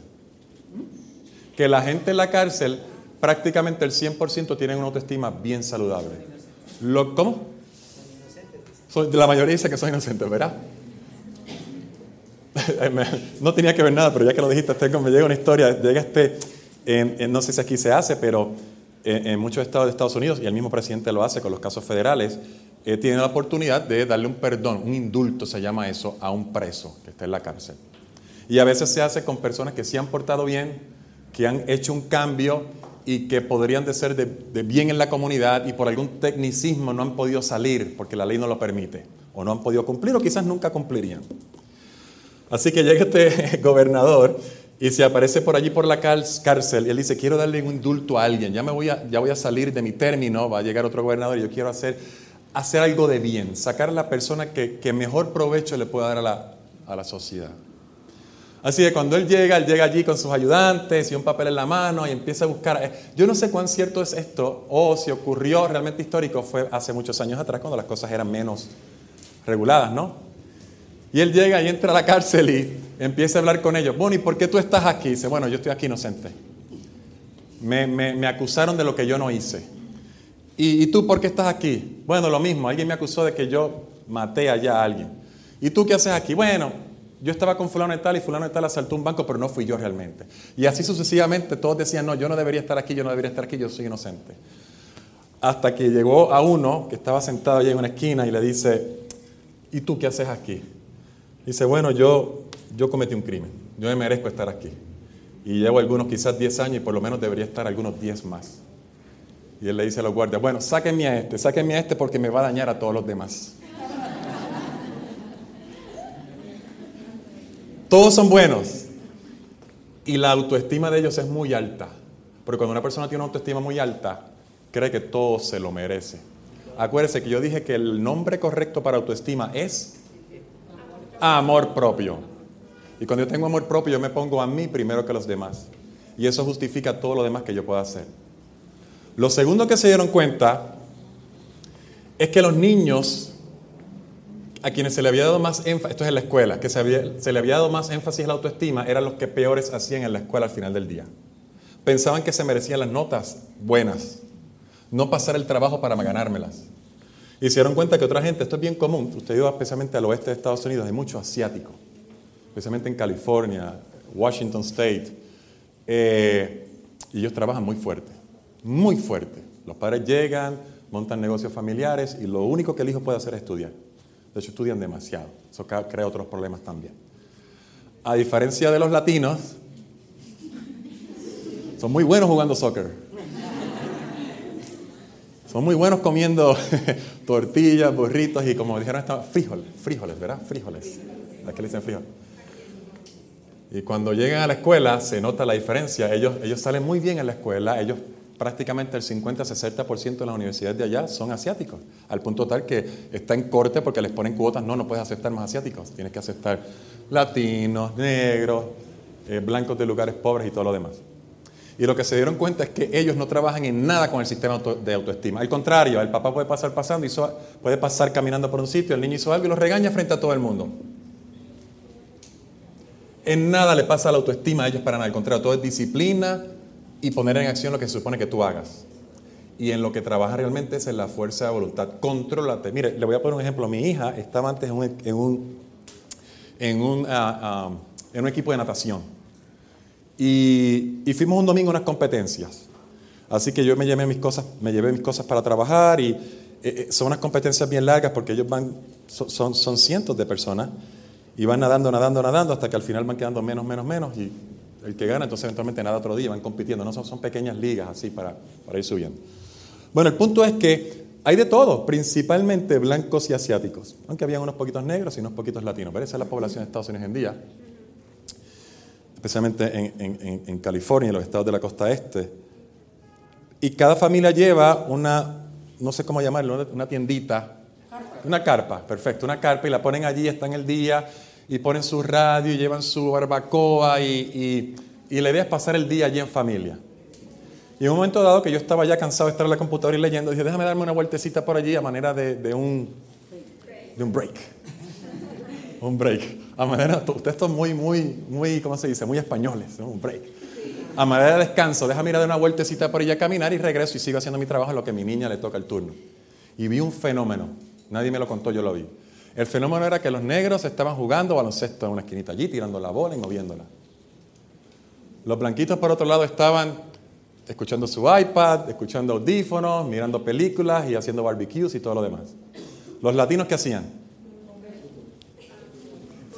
Que la gente en la cárcel, prácticamente el 100% tienen una autoestima bien saludable. Lo, ¿Cómo? la mayoría dice que soy inocente, ¿verdad? no tenía que ver nada, pero ya que lo dijiste, tengo, me llega una historia. Llega este, no sé si aquí se hace, pero en, muchos estados de Estados Unidos, y el mismo presidente lo hace con los casos federales, eh, tiene la oportunidad de darle un perdón, un indulto se llama eso, a un preso que está en la cárcel. Y a veces se hace con personas que se han portado bien, que han hecho un cambio y que podrían de ser de, de, bien en la comunidad y por algún tecnicismo no han podido salir porque la ley no lo permite, o no han podido cumplir, o quizás nunca cumplirían. Así que llega este gobernador y se aparece por allí por la cárcel y él dice, quiero darle un indulto a alguien, ya, me voy a, ya voy a salir de mi término, va a llegar otro gobernador y yo quiero hacer, hacer algo de bien, sacar a la persona que, que mejor provecho le pueda dar a la, a la sociedad. Así que cuando él llega, él llega allí con sus ayudantes y un papel en la mano y empieza a buscar. Eh, yo no sé cuán cierto es esto o si ocurrió realmente histórico, fue hace muchos años atrás cuando las cosas eran menos reguladas, ¿no? Y él llega y entra a la cárcel y empieza a hablar con ellos. Bueno, ¿y por qué tú estás aquí? Dice, bueno, yo estoy aquí inocente. Me, me, acusaron de lo que yo no hice. ¿Y, tú por qué estás aquí? Bueno, lo mismo, alguien me acusó de que yo maté allá a alguien. ¿Y tú qué haces aquí? Bueno, yo estaba con fulano de tal y fulano de tal asaltó un banco, pero no fui yo realmente. Y así sucesivamente todos decían, no, yo no debería estar aquí, yo no debería estar aquí, yo soy inocente. Hasta que llegó a uno que estaba sentado allí en una esquina y le dice, ¿y tú qué haces aquí? Dice, bueno, yo, yo cometí un crimen, yo me merezco estar aquí. Y llevo algunos quizás 10 años y por lo menos debería estar algunos 10 más. Y él le dice a los guardias, bueno, sáquenme a este, sáquenme a este porque me va a dañar a todos los demás. Todos son buenos. Y la autoestima de ellos es muy alta. Porque cuando una persona tiene una autoestima muy alta, cree que todo se lo merece. Acuérdese que yo dije que el nombre correcto para autoestima es amor propio. Y cuando yo tengo amor propio, yo me pongo a mí primero que a los demás. Y eso justifica todo lo demás que yo pueda hacer. Lo segundo que se dieron cuenta es que los niños a quienes se le había dado más énfasis, esto es en la escuela, que se, le había dado más énfasis a la autoestima, eran los que peores hacían en la escuela al final del día. Pensaban que se merecían las notas buenas, no pasar el trabajo para ganármelas. Y se dieron cuenta que otra gente, esto es bien común, usted iba especialmente al oeste de Estados Unidos, hay mucho asiático, especialmente en California, Washington State, eh, y ellos trabajan muy fuerte, muy fuerte. Los padres llegan, montan negocios familiares y lo único que el hijo puede hacer es estudiar. De hecho, estudian demasiado. Eso crea otros problemas también. A diferencia de los latinos, son muy buenos jugando soccer. Son muy buenos comiendo tortillas, burritos y como dijeron, frijoles, frijoles, ¿verdad? Frijoles. ¿A qué le dicen frijoles? Y cuando llegan a la escuela se nota la diferencia. Ellos, ellos salen muy bien en la escuela. Ellos prácticamente el 50-60% de las universidades de allá son asiáticos. Al punto tal que está en corte porque les ponen cuotas. No, no puedes aceptar más asiáticos. Tienes que aceptar latinos, negros, eh, blancos de lugares pobres y todo lo demás. Y lo que se dieron cuenta es que ellos no trabajan en nada con el sistema de autoestima. Al contrario, el papá puede pasar pasando, y puede pasar caminando por un sitio, el niño hizo algo y lo regaña frente a todo el mundo. En nada le pasa la autoestima a ellos para nada. Al contrario, todo es disciplina, y poner en acción lo que se supone que tú hagas. Y en lo que trabaja realmente es en la fuerza de voluntad. Contrólate. Mire, le voy a poner un ejemplo. Mi hija estaba antes en un, en un, en un, ah, ah, en un equipo de natación. Y, y, fuimos un domingo a unas competencias. Así que yo me llevé mis cosas, me llevé mis cosas para trabajar y eh, eh, son unas competencias bien largas porque ellos van, son, cientos de personas y van nadando, nadando, nadando hasta que al final van quedando menos, menos, menos y el que gana entonces eventualmente nada otro día, van compitiendo, no son, pequeñas ligas así para, ir subiendo. Bueno, el punto es que hay de todo, principalmente blancos y asiáticos, aunque había unos poquitos negros y unos poquitos latinos, pero esa es la población de Estados Unidos en día, especialmente en, en, en California y en los estados de la costa este. Y cada familia lleva una no sé cómo llamarlo, una tiendita, una carpa, perfecto, una carpa y la ponen allí, están el día y ponen su radio y llevan su barbacoa y, la idea es pasar el día allí en familia. Y en un momento dado que yo estaba ya cansado de estar en la computadora y leyendo, dije, déjame darme una vueltecita por allí a manera de, un, de un break. un break. A manera, ustedes son muy, muy, muy, ¿cómo se dice? Muy españoles, un break a manera de descanso, déjame ir a dar una vueltecita por ella a caminar y regreso y sigo haciendo mi trabajo en lo que a mi niña le toca el turno. Y vi un fenómeno, nadie me lo contó, yo lo vi. El fenómeno era que los negros estaban jugando baloncesto en una esquinita allí, tirando la bola y moviéndola. Los blanquitos, por otro lado, estaban escuchando su iPad, escuchando audífonos, mirando películas y haciendo barbecues y todo lo demás. Los latinos, ¿qué hacían?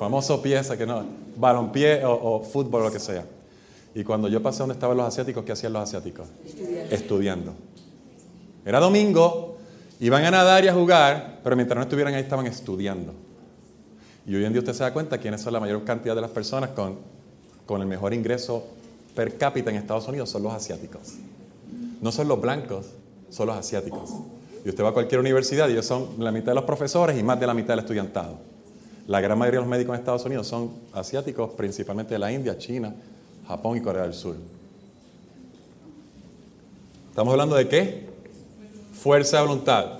Famoso pieza que no, balonpié o, o fútbol o lo que sea. Y cuando yo pasé donde estaban los asiáticos, ¿qué hacían los asiáticos? Estudiando. Era domingo, iban a nadar y a jugar, pero mientras no estuvieran ahí estaban estudiando. Y hoy en día usted se da cuenta quiénes son la mayor cantidad de las personas con, con el mejor ingreso per cápita en Estados Unidos, son los asiáticos. No son los blancos, son los asiáticos. Y usted va a cualquier universidad y ellos son la mitad de los profesores y más de la mitad del estudiantado. La gran mayoría de los médicos en Estados Unidos son asiáticos, principalmente de la India, China, Japón y Corea del Sur. ¿Estamos hablando de qué? Fuerza de voluntad.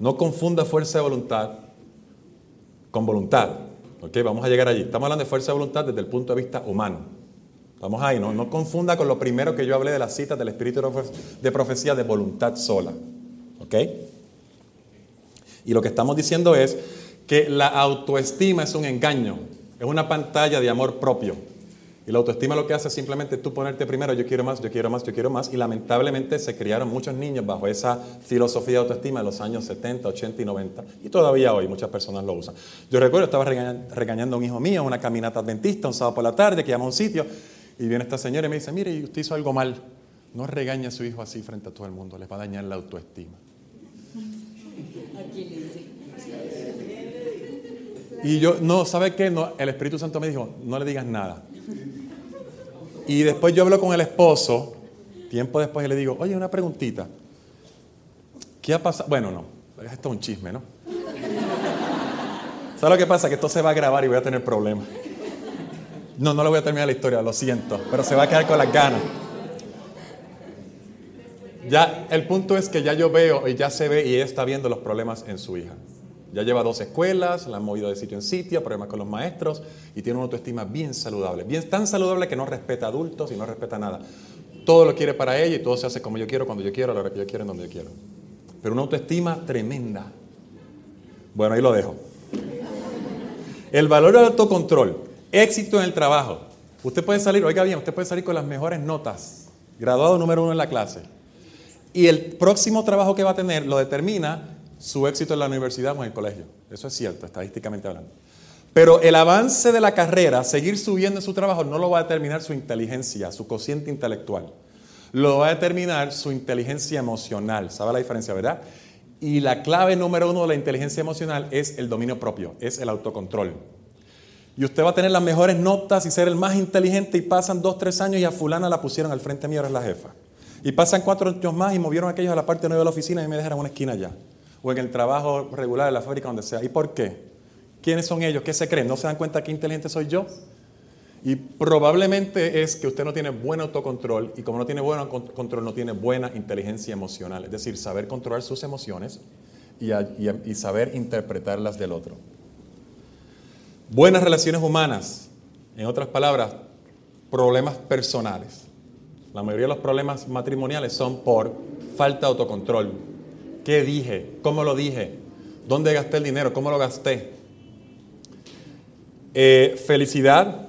No confunda fuerza de voluntad con voluntad. ¿Ok? Vamos a llegar allí. Estamos hablando de fuerza de voluntad desde el punto de vista humano. Estamos ahí, ¿no? No confunda con lo primero que yo hablé de las citas del espíritu de profecía de voluntad sola. ¿Ok? Y lo que estamos diciendo es que la autoestima es un engaño, es una pantalla de amor propio. Y la autoestima lo que hace es simplemente tú ponerte primero, yo quiero más, yo quiero más, yo quiero más. Y lamentablemente se criaron muchos niños bajo esa filosofía de autoestima en los años 70, 80 y 90. Y todavía hoy muchas personas lo usan. Yo recuerdo, estaba regañando, a un hijo mío, una caminata adventista, un sábado por la tarde, que llama a un sitio. Y viene esta señora y me dice, mire, usted hizo algo mal. No regañe a su hijo así frente a todo el mundo, les va a dañar la autoestima. Y yo, no, ¿sabe qué? No, el Espíritu Santo me dijo, no le digas nada. Y después yo hablo con el esposo, tiempo después y le digo, oye, una preguntita. ¿Qué ha pasado? Bueno, no, esto es un chisme, ¿no? ¿Sabes lo que pasa? Que esto se va a grabar y voy a tener problemas. No, no le voy a terminar la historia, lo siento, pero se va a quedar con las ganas. Ya, el punto es que ya yo veo y ya se ve y ella está viendo los problemas en su hija. Ya lleva dos escuelas, la han movido de sitio en sitio, problemas con los maestros y tiene una autoestima bien saludable. Bien, tan saludable que no respeta adultos y no respeta nada. Todo lo quiere para ella y todo se hace como yo quiero, cuando yo quiero, a la hora que yo quiero, en donde yo quiero. Pero una autoestima tremenda. Bueno, ahí lo dejo. El valor del autocontrol, éxito en el trabajo. Usted puede salir, oiga bien, usted puede salir con las mejores notas, graduado número uno en la clase. Y el próximo trabajo que va a tener lo determina su éxito en la universidad o en el colegio. Eso es cierto, estadísticamente hablando. Pero el avance de la carrera, seguir subiendo en su trabajo, no lo va a determinar su inteligencia, su cociente intelectual. Lo va a determinar su inteligencia emocional. ¿Sabe la diferencia, verdad? Y la clave número uno de la inteligencia emocional es el dominio propio, es el autocontrol. Y usted va a tener las mejores notas y ser el más inteligente y pasan dos, tres años y a fulana la pusieron al frente mío, ahora es la jefa. Y pasan cuatro años más y movieron aquellos a la parte nueva de la oficina y me dejaron una esquina allá o en el trabajo regular de la fábrica, donde sea. ¿Y por qué? ¿Quiénes son ellos? ¿Qué se creen? ¿No se dan cuenta qué inteligente soy yo? Y probablemente es que usted no tiene buen autocontrol y como no tiene buen control, no tiene buena inteligencia emocional. Es decir, saber controlar sus emociones y, y saber interpretarlas del otro. Buenas relaciones humanas, en otras palabras, problemas personales. la mayoría de los problemas matrimoniales son por falta de autocontrol. ¿Qué dije? ¿Cómo lo dije? ¿Dónde gasté el dinero? ¿Cómo lo gasté? Eh, felicidad,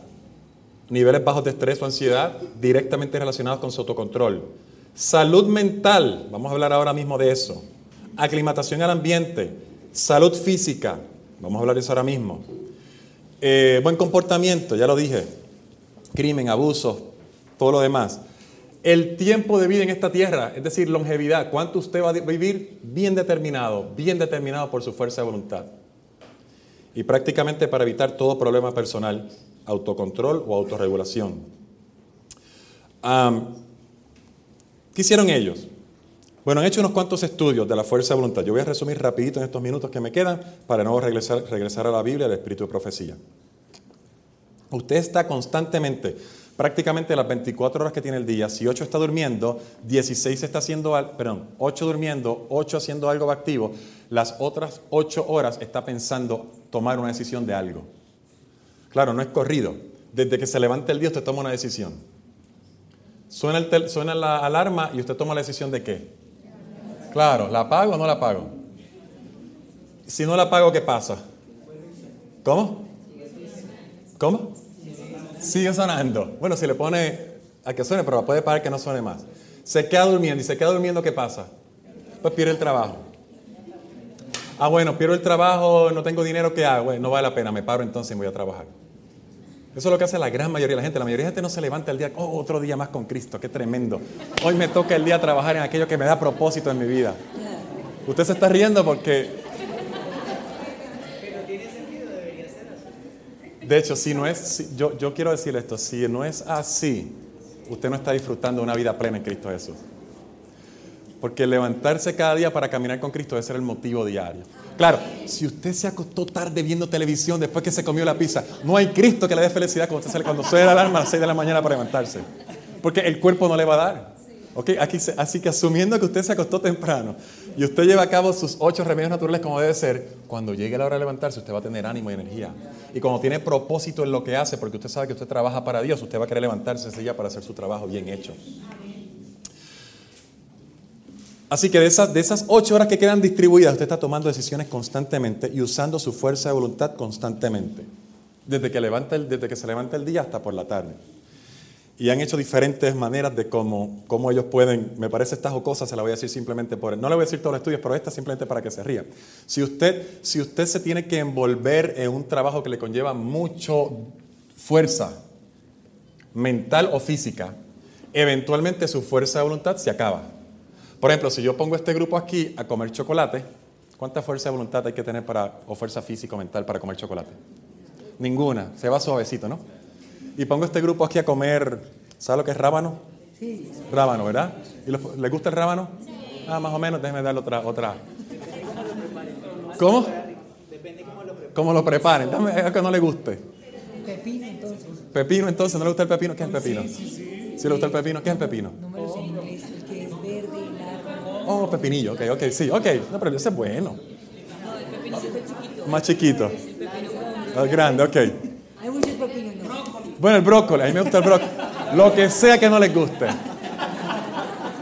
niveles bajos de estrés o ansiedad directamente relacionados con su autocontrol. Salud mental, vamos a hablar ahora mismo de eso. Aclimatación al ambiente, salud física, vamos a hablar de eso ahora mismo. Eh, buen comportamiento, ya lo dije. Crimen, abusos, todo lo demás. El tiempo de vida en esta tierra, es decir, longevidad, cuánto usted va a vivir bien determinado, bien determinado por su fuerza de voluntad. Y prácticamente para evitar todo problema personal, autocontrol o autorregulación. ¿Qué hicieron ellos? Bueno, han hecho unos cuantos estudios de la fuerza de voluntad. Yo voy a resumir rapidito en estos minutos que me quedan para no regresar, regresar a la Biblia, al espíritu de profecía. Usted está constantemente, prácticamente las 24 horas que tiene el día, si 8 está durmiendo, 16 está haciendo, perdón, 8 durmiendo, 8 haciendo algo activo, las otras 8 horas está pensando tomar una decisión de algo. Claro, no es corrido. Desde que se levanta el día usted toma una decisión. Suena, la alarma y usted toma la decisión de qué. Claro, ¿la pago o no la pago? Si no la pago, ¿qué pasa? ¿Cómo? ¿Cómo? Sigue sonando. Bueno, si le pone a que suene, pero puede pagar que no suene más. Se queda durmiendo y se queda durmiendo, ¿qué pasa? Pues pierde el trabajo. Ah, bueno, pierdo el trabajo, no tengo dinero, ¿qué hago? no vale la pena, me paro entonces y voy a trabajar. Eso es lo que hace la gran mayoría de la gente. La mayoría de la gente no se levanta el día, oh, otro día más con Cristo, qué tremendo. Hoy me toca el día trabajar en aquello que me da propósito en mi vida. Usted se está riendo porque... De hecho, si no es, yo, yo quiero decirle esto, si no es así, usted no está disfrutando de una vida plena en Cristo Jesús. Porque levantarse cada día para caminar con Cristo debe ser el motivo diario. Claro, si usted se acostó tarde viendo televisión después que se comió la pizza, no hay Cristo que le dé felicidad cuando, usted sale, cuando suena la alarma a las 6 de la mañana para levantarse. Porque el cuerpo no le va a dar. Aquí, así que asumiendo que usted se acostó temprano y usted lleva a cabo sus ocho remedios naturales como debe ser, cuando llegue la hora de levantarse usted va a tener ánimo y energía. Y cuando tiene propósito en lo que hace, porque usted sabe que usted trabaja para Dios, usted va a querer levantarse ese día para hacer su trabajo bien hecho. Así que de esas, de esas ocho horas que quedan distribuidas, usted está tomando decisiones constantemente y usando su fuerza de voluntad constantemente. Desde que, levanta el, desde que se levanta el día hasta por la tarde. Y han hecho diferentes maneras de cómo, cómo ellos pueden, me parece estas cosas, se las voy a decir simplemente por, no le voy a decir todos los estudios, pero esta simplemente para que se ría. Si usted, si usted se tiene que envolver en un trabajo que le conlleva mucho fuerza mental o física, eventualmente su fuerza de voluntad se acaba. Por ejemplo, si yo pongo este grupo aquí a comer chocolate, ¿cuánta fuerza de voluntad hay que tener para, o fuerza física o mental para comer chocolate? Ninguna, se va suavecito, ¿no? Y pongo este grupo aquí a comer, ¿sabe lo que es rábano? Sí. Rábano, ¿verdad? ¿Y ¿Le gusta el rábano? Sí. Ah, más o menos, déjeme darle otra. otra. ¿Cómo? Depende cómo lo preparen. ¿Cómo lo preparen? Dame es que no le guste. Pepino, entonces. Pepino, entonces, ¿no le gusta el pepino? ¿Qué es el pepino? Sí, sí, sí. ¿Si le gusta el pepino? ¿Qué es el pepino? Números en inglés, el que es verde Oh, pepinillo, ok, ok, sí, ok. No, pero ese es bueno. No, el pepinillo es chiquito. Más chiquito. El grande, ok. Bueno, el brócoli, a mí me gusta el brócoli. Lo que sea que no les guste.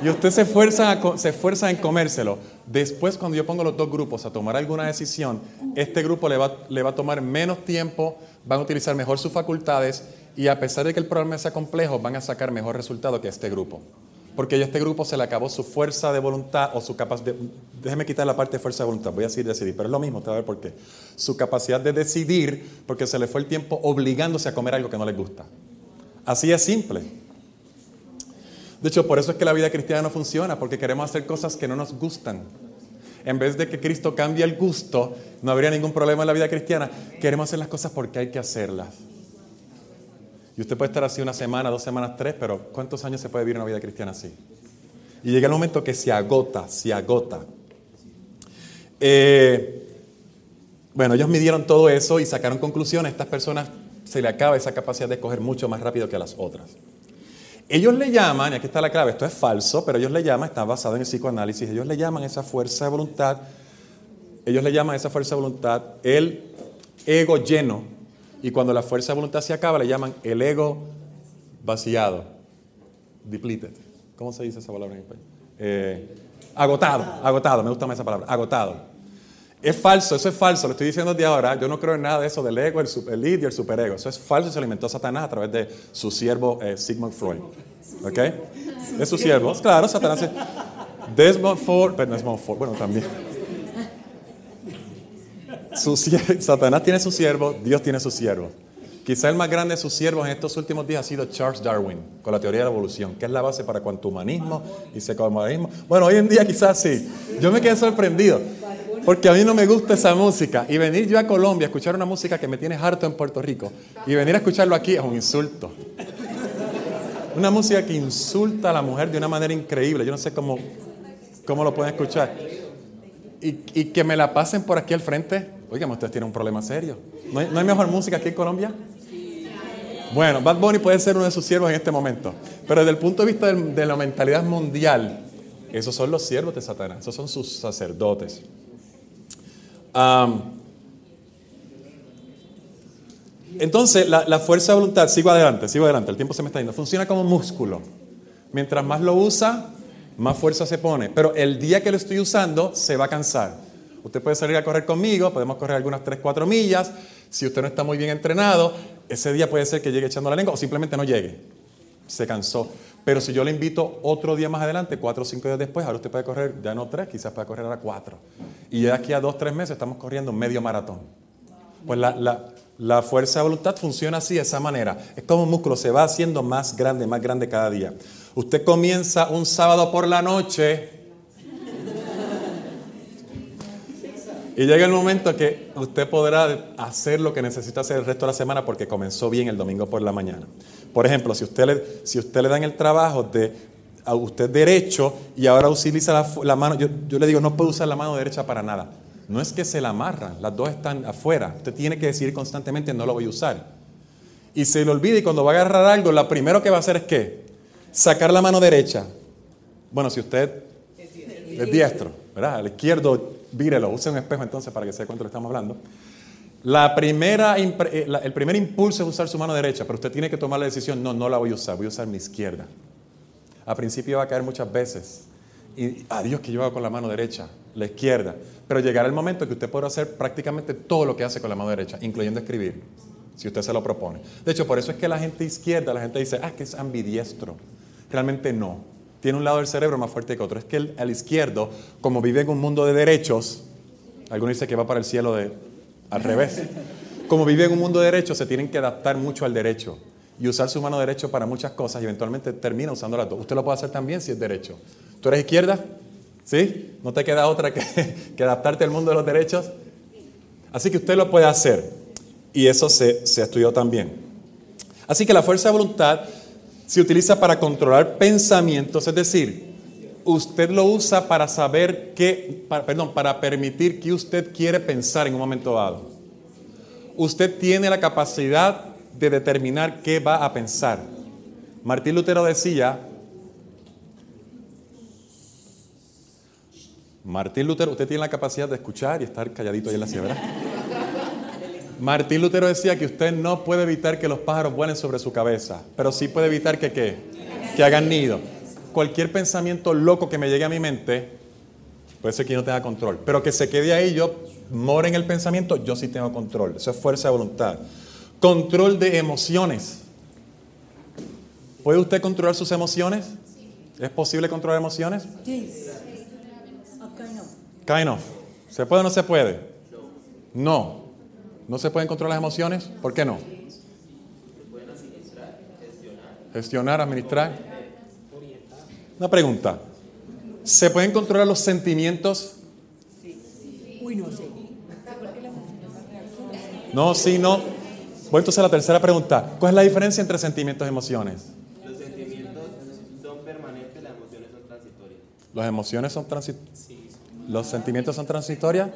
Y usted se esfuerza, se esfuerza en comérselo. Después, cuando yo pongo los dos grupos a tomar alguna decisión, este grupo le va, le va a tomar menos tiempo, van a utilizar mejor sus facultades y a pesar de que el problema sea complejo, van a sacar mejor resultado que este grupo porque a este grupo se le acabó su fuerza de voluntad o su capacidad, déjeme quitar la parte de fuerza de voluntad, voy a decir decidir, pero es lo mismo, te va a ver por qué. Su capacidad de decidir porque se le fue el tiempo obligándose a comer algo que no les gusta. Así es simple. De hecho, por eso es que la vida cristiana no funciona, porque queremos hacer cosas que no nos gustan. En vez de que Cristo cambie el gusto, no habría ningún problema en la vida cristiana. Queremos hacer las cosas porque hay que hacerlas. Y usted puede estar así una semana, dos semanas, tres, pero ¿cuántos años se puede vivir una vida cristiana así? Y llega el momento que se agota, se agota. Eh, bueno, ellos midieron todo eso y sacaron conclusiones. A estas personas se le acaba esa capacidad de escoger mucho más rápido que a las otras. Ellos le llaman, y aquí está la clave, esto es falso, pero ellos le llaman, está basado en el psicoanálisis, ellos le llaman esa fuerza de voluntad, ellos le llaman esa fuerza de voluntad el ego lleno y cuando la fuerza de voluntad se acaba, le llaman el ego vaciado. depleted. ¿Cómo se dice esa palabra en español? Eh, agotado, agotado, me gusta más esa palabra, agotado. Es falso, eso es falso, lo estoy diciendo de ahora. Yo no creo en nada de eso del ego, el, super, el id y el superego. Eso es falso y se alimentó Satanás a través de su siervo eh, Sigmund Freud. ¿Ok? De sus siervos. Claro, Satanás es. Desmond Ford, pero Desmond Ford, bueno, también. Satanás tiene su siervo, Dios tiene su siervo. Quizá el más grande de sus siervos en estos últimos días ha sido Charles Darwin, con la teoría de la evolución, que es la base para cuanto humanismo y secularismo. Bueno, hoy en día quizás sí. Yo me quedé sorprendido, porque a mí no me gusta esa música. Y venir yo a Colombia a escuchar una música que me tiene harto en Puerto Rico, y venir a escucharlo aquí es un insulto. Una música que insulta a la mujer de una manera increíble. Yo no sé cómo, cómo lo pueden escuchar. Y, y que me la pasen por aquí al frente. Oigan, ustedes tienen un problema serio. ¿No hay, ¿No hay mejor música aquí en Colombia? Bueno, Bad Bunny puede ser uno de sus siervos en este momento, pero desde el punto de vista de, la mentalidad mundial, esos son los siervos de Satanás, esos son sus sacerdotes. entonces, la, la, fuerza de voluntad, sigo adelante, sigo adelante, el tiempo se me está yendo, funciona como músculo. Mientras más lo usa, más fuerza se pone, pero el día que lo estoy usando, se va a cansar. Usted puede salir a correr conmigo, podemos correr algunas 3, 4 millas. Si usted no está muy bien entrenado, ese día puede ser que llegue echando la lengua o simplemente no llegue. Se cansó. Pero si yo le invito otro día más adelante, cuatro o cinco días después, ahora usted puede correr ya no tres, quizás pueda correr ahora cuatro. Y ya aquí a dos, tres meses estamos corriendo medio maratón. Pues la, la fuerza de voluntad funciona así, de esa manera. Es como un músculo, se va haciendo más grande, más grande cada día. Usted comienza un sábado por la noche Y llega el momento que usted podrá hacer lo que necesita hacer el resto de la semana porque comenzó bien el domingo por la mañana. Por ejemplo, si usted le, si usted le dan el trabajo de a usted derecho y ahora utiliza la, mano, yo, yo, le digo, no puede usar la mano derecha para nada. No es que se la amarran, las dos están afuera. Usted tiene que decir constantemente, no lo voy a usar. Y se le olvida y cuando va a agarrar algo, lo primero que va a hacer es qué? Sacar la mano derecha. Bueno, si usted es diestro, ¿verdad? Al izquierdo vírelo, use un espejo entonces para que se dé cuenta de lo que estamos hablando. La primera, eh, el primer impulso es usar su mano derecha, pero usted tiene que tomar la decisión, no, no la voy a usar, voy a usar mi izquierda. A principio va a caer muchas veces. Y adiós que yo hago con la mano derecha, la izquierda. Pero llegará el momento que usted podrá hacer prácticamente todo lo que hace con la mano derecha, incluyendo escribir, si usted se lo propone. De hecho, por eso es que la gente izquierda, la gente dice, ah, que es ambidiestro. Realmente no tiene un lado del cerebro más fuerte que otro. Es que el, izquierdo, como vive en un mundo de derechos, algunos dicen que va para el cielo de, al revés. Como vive en un mundo de derechos, se tienen que adaptar mucho al derecho y usar su mano derecha para muchas cosas y eventualmente termina usando las dos. Usted lo puede hacer también si es derecho. ¿Tú eres izquierda? ¿Sí? ¿No te queda otra que, que adaptarte al mundo de los derechos? Así que usted lo puede hacer y eso se, se estudió también. Así que la fuerza de voluntad se utiliza para controlar pensamientos, es decir, usted lo usa para saber qué, perdón, para permitir que usted quiere pensar en un momento dado. Usted tiene la capacidad de determinar qué va a pensar. Martín Lutero decía, Martín Lutero, usted tiene la capacidad de escuchar y estar calladito ahí en la ¿verdad? Martín Lutero decía que usted no puede evitar que los pájaros vuelen sobre su cabeza, pero sí puede evitar que qué? Que hagan nido. Cualquier pensamiento loco que me llegue a mi mente, puede ser que yo no tenga control, pero que se quede ahí, yo more en el pensamiento, yo sí tengo control. Eso es fuerza de voluntad. Control de emociones. ¿Puede usted controlar sus emociones? ¿Es posible controlar emociones? Sí. Kind of. ¿Se puede o no se puede? No. ¿No se pueden controlar las emociones? ¿Por qué no? Gestionar, administrar. Una pregunta. ¿Se pueden controlar los sentimientos? Uy, no sé. No, sí, no. Voy entonces a la tercera pregunta. ¿Cuál es la diferencia entre sentimientos y emociones? Los sentimientos son permanentes, las emociones son transitorias. ¿Las emociones son transitorias? ¿Los sentimientos son transitorias?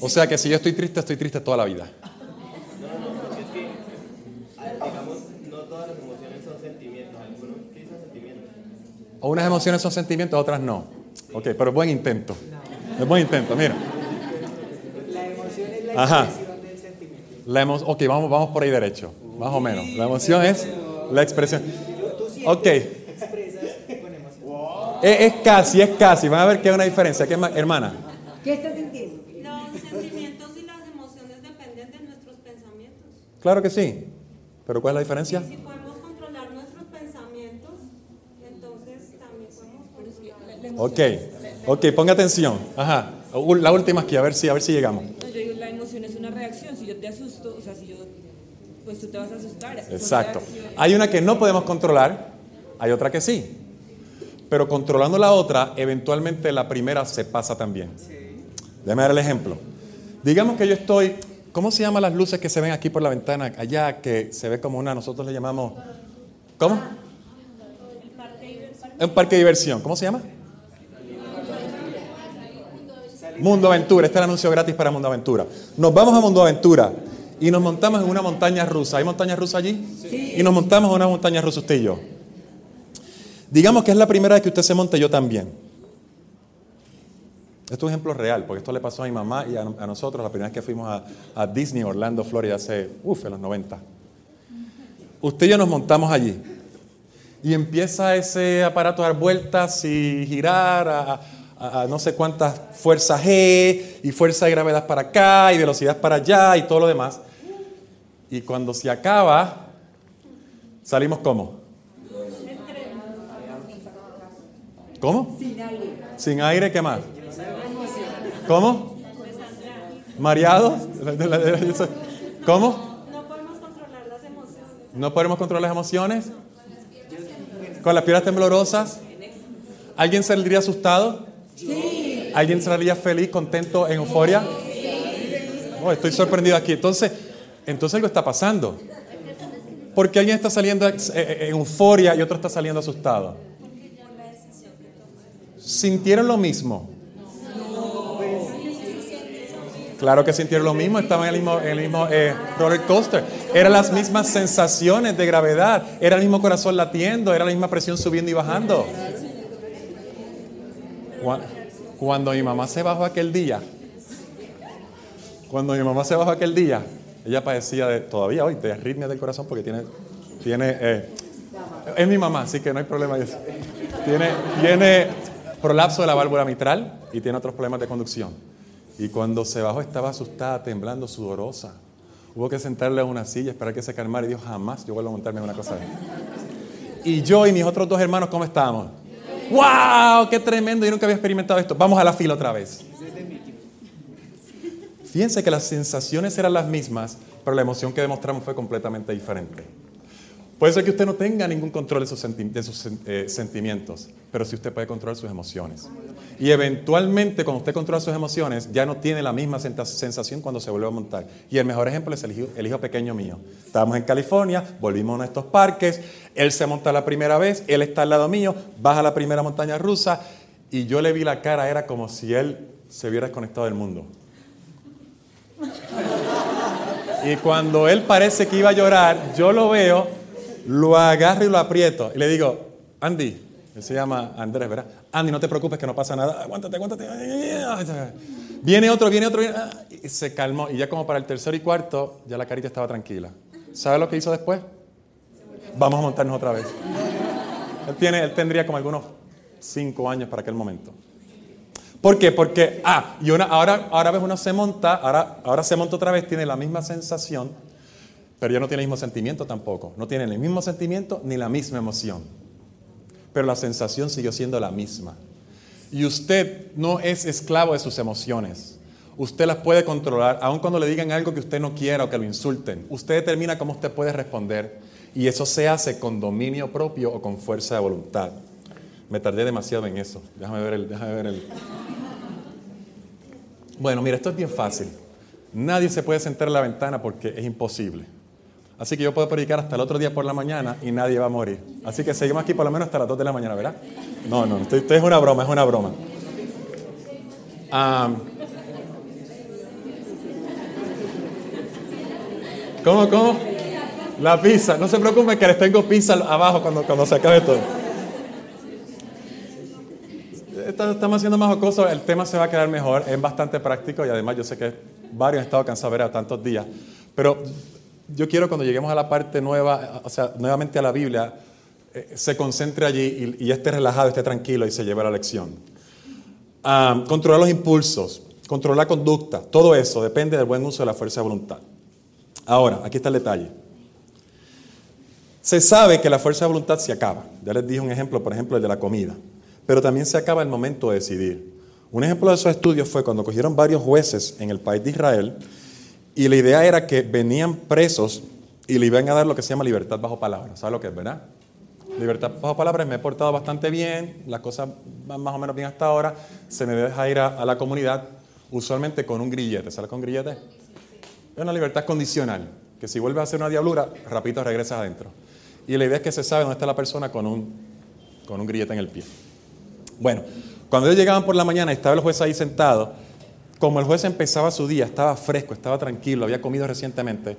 O sea que si yo estoy triste, estoy triste toda la vida. No, no, no, porque es que, digamos, no todas las emociones son sentimientos. Algunos ¿qué son sentimientos. O unas emociones son sentimientos, otras no. Ok, pero buen intento. Es buen intento, mira. La emoción es la expresión del sentimiento. La emo ok, vamos, vamos por ahí derecho, más o menos. La emoción es La expresión. Tú sientes, Ok. expresas con emoción. Es, es casi, es casi. Van a ver que hay una diferencia. ¿Qué es hermana? ¿Qué estás sintiendo? Los sentimientos y las emociones dependen de nuestros pensamientos. Claro que sí. Pero ¿cuál es la diferencia? Si podemos controlar nuestros pensamientos, entonces también podemos controlar. Ok. Ok, ponga atención. Ajá. U- La última aquí, a ver si, a ver si llegamos. No, yo digo, la emoción es una reacción. Si yo te asusto, o sea, si yo, pues tú te vas a asustar. Exacto. Hay una que no podemos controlar, hay otra que sí. Pero controlando la otra, eventualmente la primera se pasa también. Déjame dar el ejemplo. Digamos que yo estoy, ¿cómo se llaman las luces que se ven aquí por la ventana? Allá, que se ve como una, nosotros le llamamos, ¿cómo? Un parque de diversión. ¿Cómo se llama? Mundo Aventura. Este es el anuncio gratis para Mundo Aventura. Nos vamos a Mundo Aventura y nos montamos en una montaña rusa. ¿Hay montaña rusa allí? Y nos montamos en una montaña rusa usted y yo. Digamos que es la primera vez que usted se monte, yo también. Esto es un ejemplo real, porque esto le pasó a mi mamá y a, a nosotros la primera vez que fuimos a, a Disney, Orlando, Florida, hace, uff, en los 90. Usted y yo nos montamos allí. Y empieza ese aparato a dar vueltas y girar a, a- a no sé cuántas fuerzas G y fuerza de gravedad para acá y velocidad para allá y todo lo demás. Y cuando se acaba, salimos como. ¿Cómo? Sin aire. Sin aire, ¿qué más? ¿Cómo? ¿Mareados? ¿Cómo? No podemos controlar las emociones. ¿No podemos controlar las emociones? ¿Con las piernas temblorosas? ¿Alguien saldría asustado? Sí. ¿Alguien saldría feliz, contento, en euforia? Oh, estoy sorprendido aquí. Entonces, entonces algo está pasando. Porque alguien está saliendo eh, eh, en euforia y otro está saliendo asustado. ¿Sintieron lo mismo? Claro que sintieron lo mismo, estaban en el mismo, el mismo eh, roller coaster. Eran las mismas sensaciones de gravedad, era el mismo corazón latiendo, era la misma presión subiendo y bajando. Cua- Cuando mi mamá se bajó aquel día, cuando mi mamá se bajó aquel día, ella padecía de, todavía hoy de arritmia del corazón porque tiene, tiene eh, es mi mamá, así que no hay problema. Tiene, tiene prolapso de la válvula mitral y tiene otros problemas de conducción. Y cuando se bajó estaba asustada, temblando, sudorosa. Hubo que sentarle a una silla, esperar que se calmara y dijo, jamás yo vuelvo a montarme en una cosa. Y yo y mis otros dos hermanos, ¿cómo estábamos? ¡Wow! ¡Qué tremendo! Yo nunca había experimentado esto. Vamos a la fila otra vez. Fíjense que las sensaciones eran las mismas, pero la emoción que demostramos fue completamente diferente. Puede ser que usted no tenga ningún control de sus, eh, sentimientos, pero sí usted puede controlar sus emociones. Y eventualmente, cuando usted controla sus emociones, ya no tiene la misma sensación cuando se vuelve a montar. Y el mejor ejemplo es el hijo, el hijo pequeño mío. Estábamos en California, volvimos a estos parques, él se monta la primera vez, él está al lado mío, baja la primera montaña rusa, y yo le vi la cara, era como si él se hubiera desconectado del mundo. Y cuando él parece que iba a llorar, yo lo veo, lo agarro y lo aprieto. Y le digo, Andy, él se llama Andrés, ¿verdad? Andy, no te preocupes que no pasa nada. Aguántate, aguántate. Viene otro, viene otro, viene- ah, y se calmó. Y ya como para el tercero y cuarto, ya la carita estaba tranquila. ¿Sabe lo que hizo después? Vamos a montarnos otra vez. Él, tiene, él tendría como algunos cinco años para aquel momento. ¿Por qué? Porque, ah, y una, ahora, ahora ves uno se monta, ahora, ahora se monta otra vez, tiene la misma sensación, pero ya no tiene el mismo sentimiento tampoco. No tiene el mismo sentimiento ni la misma emoción. Pero la sensación siguió siendo la misma. Y usted no es esclavo de sus emociones. Usted las puede controlar, aun cuando le digan algo que usted no quiera o que lo insulten. Usted determina cómo usted puede responder. Y eso se hace con dominio propio o con fuerza de voluntad. Me tardé demasiado en eso. Déjame ver el. Déjame ver el... Bueno, mira, esto es bien fácil. Nadie se puede sentar en la ventana porque es imposible. Así que yo puedo predicar hasta el otro día por la mañana y nadie va a morir. Así que seguimos aquí por lo menos hasta las 2 de la mañana, ¿verdad? No, no, esto, esto es una broma, es una broma. Am, ¿Cómo, cómo? La pizza. No se preocupen que les tengo pizza abajo cuando, cuando se acabe todo. Estamos haciendo más jocoso, el tema se va a quedar mejor, es bastante práctico y además yo sé que varios han estado cansados de ver a tantos días. Pero yo quiero cuando lleguemos a la parte nueva, o sea, nuevamente a la Biblia, eh, se concentre allí y, esté relajado, esté tranquilo y se lleve la lección. Ah, controlar los impulsos, controlar la conducta, todo eso depende del buen uso de la fuerza de voluntad. Ahora, aquí está el detalle. Se sabe que la fuerza de voluntad se acaba. Ya les dije un ejemplo, por ejemplo, el de la comida. Pero también se acaba el momento de decidir. Un ejemplo de esos estudios fue cuando cogieron varios jueces en el país de Israel y la idea era que venían presos y le iban a dar lo que se llama libertad bajo palabra. ¿Sabes lo que es, verdad? Libertad bajo palabra, me he portado bastante bien, las cosas van más o menos bien hasta ahora, se me deja ir a, la comunidad, usualmente con un grillete. ¿Sabes con grillete? Es una libertad condicional, que si vuelves a hacer una diablura, rapidito regresas adentro. Y la idea es que se sabe dónde está la persona con un, con un grillete en el pie. Bueno, cuando ellos llegaban por la mañana estaba el juez ahí sentado, como el juez empezaba su día, estaba fresco, estaba tranquilo, había comido recientemente,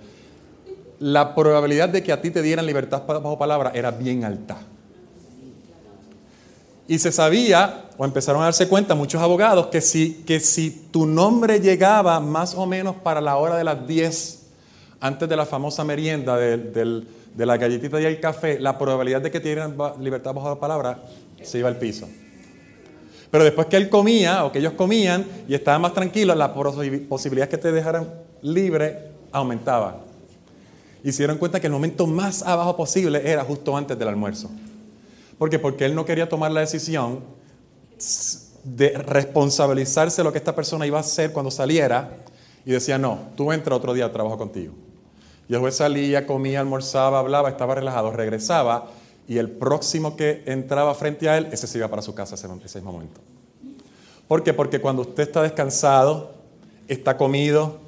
la probabilidad de que a ti te dieran libertad bajo palabra era bien alta. Y se sabía, o empezaron a darse cuenta muchos abogados, que si, que si tu nombre llegaba más o menos para la hora de las 10, antes de la famosa merienda del, del, de la galletita y el café, la probabilidad de que te dieran libertad bajo la palabra se iba al piso. Pero después que él comía o que ellos comían y estaban más tranquilos, la posibilidad que te dejaran libre aumentaba. Y se dieron cuenta que el momento más abajo posible era justo antes del almuerzo. ¿Por qué? Porque él no quería tomar la decisión de responsabilizarse de lo que esta persona iba a hacer cuando saliera y decía, no, tú entra otro día, trabajo contigo. Y el juez salía, comía, almorzaba, hablaba, estaba relajado, regresaba y el próximo que entraba frente a él, ese se iba para su casa ese, ese mismo momento. ¿Por qué? Porque cuando usted está descansado, está comido,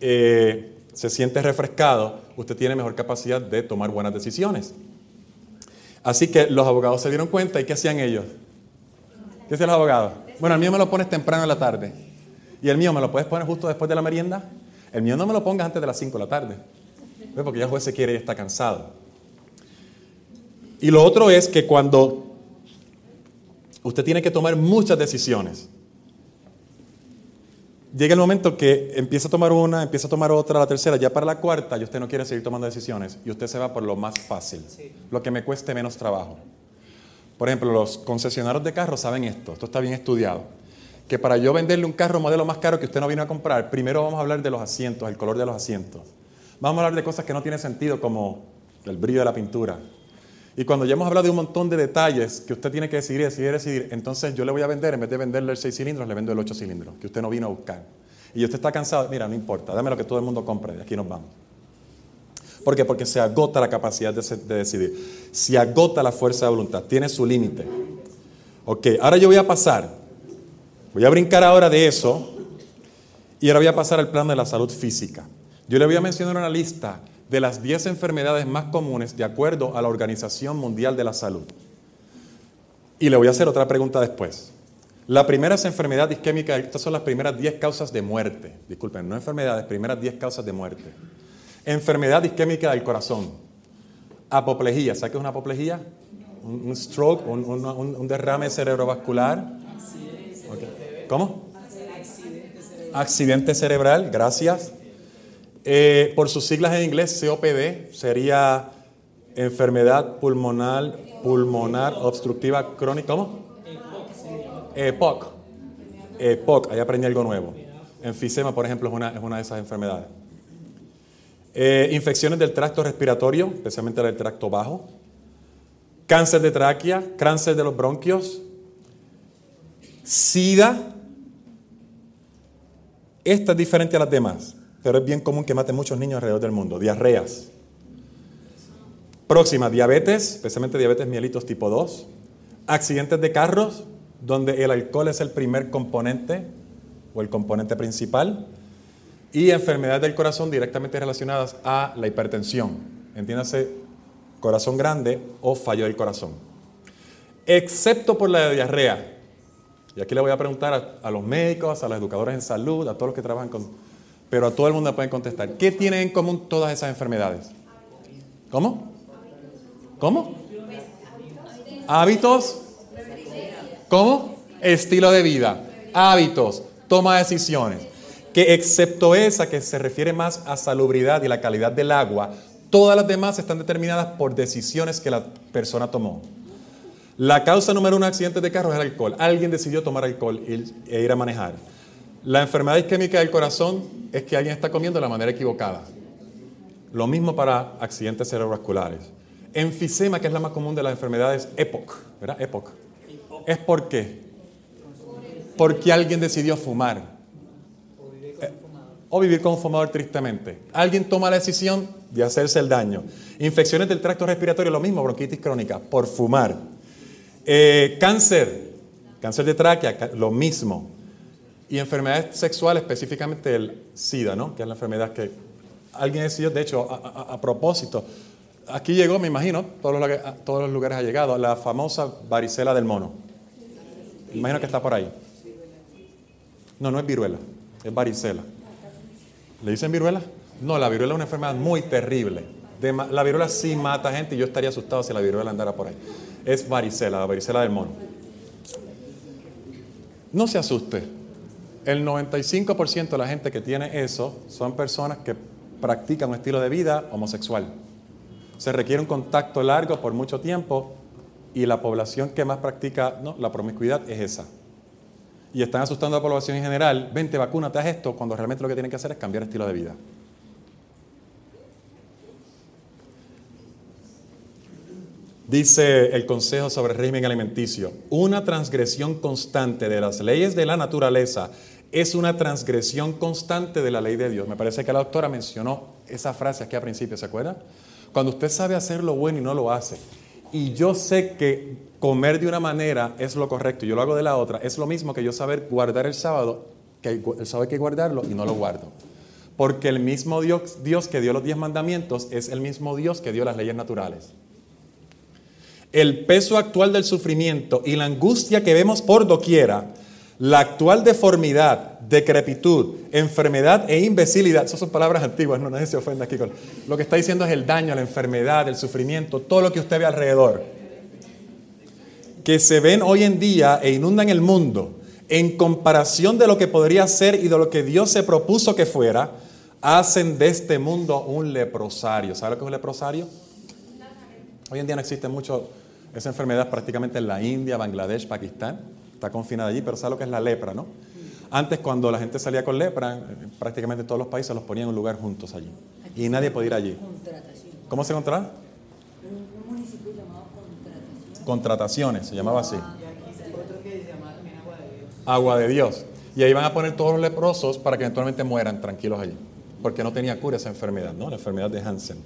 eh, se siente refrescado, usted tiene mejor capacidad de tomar buenas decisiones. Así que los abogados se dieron cuenta y ¿qué hacían ellos? ¿Qué hacían los abogados? Bueno, el mío me lo pones temprano en la tarde. ¿Y el mío me lo puedes poner justo después de la merienda? El mío no me lo pongas antes de las 5 de la tarde. Porque ya el juez se quiere y está cansado. Y lo otro es que cuando usted tiene que tomar muchas decisiones, llega el momento que empieza a tomar una, empieza a tomar otra, la tercera, ya para la cuarta, y usted no quiere seguir tomando decisiones, y usted se va por lo más fácil, lo que me cueste menos trabajo. Por ejemplo, los concesionarios de carros saben esto, esto está bien estudiado, que para yo venderle un carro modelo más caro que usted no vino a comprar, primero vamos a hablar de los asientos, el color de los asientos. Vamos a hablar de cosas que no tienen sentido como el brillo de la pintura. Y cuando ya hemos hablado de un montón de detalles que usted tiene que decidir, decidir, decidir, entonces yo le voy a vender, en vez de venderle el 6 cilindros, le vendo el 8 cilindros, que usted no vino a buscar. Y usted está cansado, mira, no importa, dame lo que todo el mundo compre, de aquí nos vamos. ¿Por qué? Porque se agota la capacidad de, de decidir. Se agota la fuerza de voluntad, tiene su límite. Ok, ahora yo voy a pasar, voy a brincar ahora de eso y ahora voy a pasar al plano de la salud física. Yo le voy a mencionar una lista de las 10 enfermedades más comunes de acuerdo a la Organización Mundial de la Salud. Y le voy a hacer otra pregunta después. La primera es enfermedad isquémica, estas son las primeras 10 causas de muerte. Disculpen, no enfermedades, primeras 10 causas de muerte. Enfermedad isquémica del corazón. Apoplejía, ¿sabes qué es una apoplejía? Un, stroke, un, un, un, derrame cerebrovascular. Okay. ¿Cómo? Accidente cerebral, gracias. Eh, por sus siglas en inglés, COPD sería enfermedad pulmonar, pulmonar obstructiva crónica. ¿Cómo? EPOC. EPOC, ahí aprendí algo nuevo. Enfisema, por ejemplo, es una, es una de esas enfermedades. Eh, infecciones del tracto respiratorio, especialmente del tracto bajo. Cáncer de tráquea, cáncer de los bronquios. SIDA. Esta es diferente a las demás pero es bien común que mate muchos niños alrededor del mundo. Diarreas. Próxima, diabetes, especialmente diabetes mielitos tipo 2. Accidentes de carros, donde el alcohol es el primer componente o el componente principal. Y enfermedades del corazón directamente relacionadas a la hipertensión. Entiéndase, corazón grande o fallo del corazón. Excepto por la diarrea. Y aquí le voy a preguntar a, a los médicos, a los educadores en salud, a todos los que trabajan con pero a todo el mundo pueden contestar. ¿Qué tienen en común todas esas enfermedades? ¿Cómo? ¿Cómo? Hábitos. ¿Cómo? Estilo de vida. Hábitos. Toma decisiones. que excepto esa que se refiere más a salubridad y la calidad del agua, todas las demás están determinadas por decisiones que la persona tomó. La causa número uno de accidentes de carro es el alcohol. Alguien decidió tomar alcohol e ir a manejar. La enfermedad isquémica del corazón es que alguien está comiendo de la manera equivocada. Lo mismo para accidentes cerebrovasculares. Enfisema, que es la más común de las enfermedades EPOC, ¿verdad? EPOC. ¿Es por qué? Porque alguien decidió fumar. Eh, o vivir con un fumador tristemente. Alguien toma la decisión de hacerse el daño. Infecciones del tracto respiratorio, lo mismo, bronquitis crónica, por fumar. Eh, cáncer, cáncer de tráquea, lo mismo. Y enfermedades sexuales, específicamente el SIDA, ¿no? que es la enfermedad que alguien decidió, de hecho, a, propósito, aquí llegó, me imagino, todos los lugares ha llegado, la famosa varicela del mono. Imagino que está por ahí. No, no es viruela, es varicela. ¿Le dicen viruela? No, la viruela es una enfermedad muy terrible. la viruela sí mata gente y yo estaría asustado si la viruela andara por ahí. Es varicela, la varicela del mono. No se asuste. El 95% de la gente que tiene eso son personas que practican un estilo de vida homosexual. Se requiere un contacto largo por mucho tiempo y la población que más practica la promiscuidad es esa. Y están asustando a la población en general, vente, vacúnate, haz esto, cuando realmente lo que tienen que hacer es cambiar estilo de vida. Dice el Consejo sobre régimen alimenticio, una transgresión constante de las leyes de la naturaleza es una transgresión constante de la ley de Dios. Me parece que la doctora mencionó esa frase aquí al principio, ¿se acuerda? Cuando usted sabe hacer lo bueno y no lo hace, y yo sé que comer de una manera es lo correcto y yo lo hago de la otra, es lo mismo que yo saber guardar el sábado, que el sábado hay que guardarlo y no lo guardo. Porque el mismo Dios, Dios que dio los diez mandamientos es el mismo Dios que dio las leyes naturales. El peso actual del sufrimiento y la angustia que vemos por doquiera, la actual deformidad, decrepitud, enfermedad e imbecilidad, esas son palabras antiguas, no nadie se ofenda aquí con. Lo que está diciendo es el daño, la enfermedad, el sufrimiento, todo lo que usted ve alrededor que se ven hoy en día e inundan el mundo, en comparación de lo que podría ser y de lo que Dios se propuso que fuera, hacen de este mundo un leprosario. ¿Sabe lo que es un leprosario? Hoy en día no existe mucho esa enfermedad prácticamente en la India, Bangladesh, Pakistán. Está confinada allí, pero ¿sabe lo que es la lepra, no? Antes, cuando la gente salía con lepra, prácticamente todos los países los ponían en un lugar juntos allí. Y nadie podía ir allí. ¿Cómo se encontraba? Contrataciones, se llamaba así. Agua de Dios. Y ahí van a poner todos los leprosos para que eventualmente mueran tranquilos allí. Porque no tenía cura esa enfermedad, ¿no? La enfermedad de Hansen.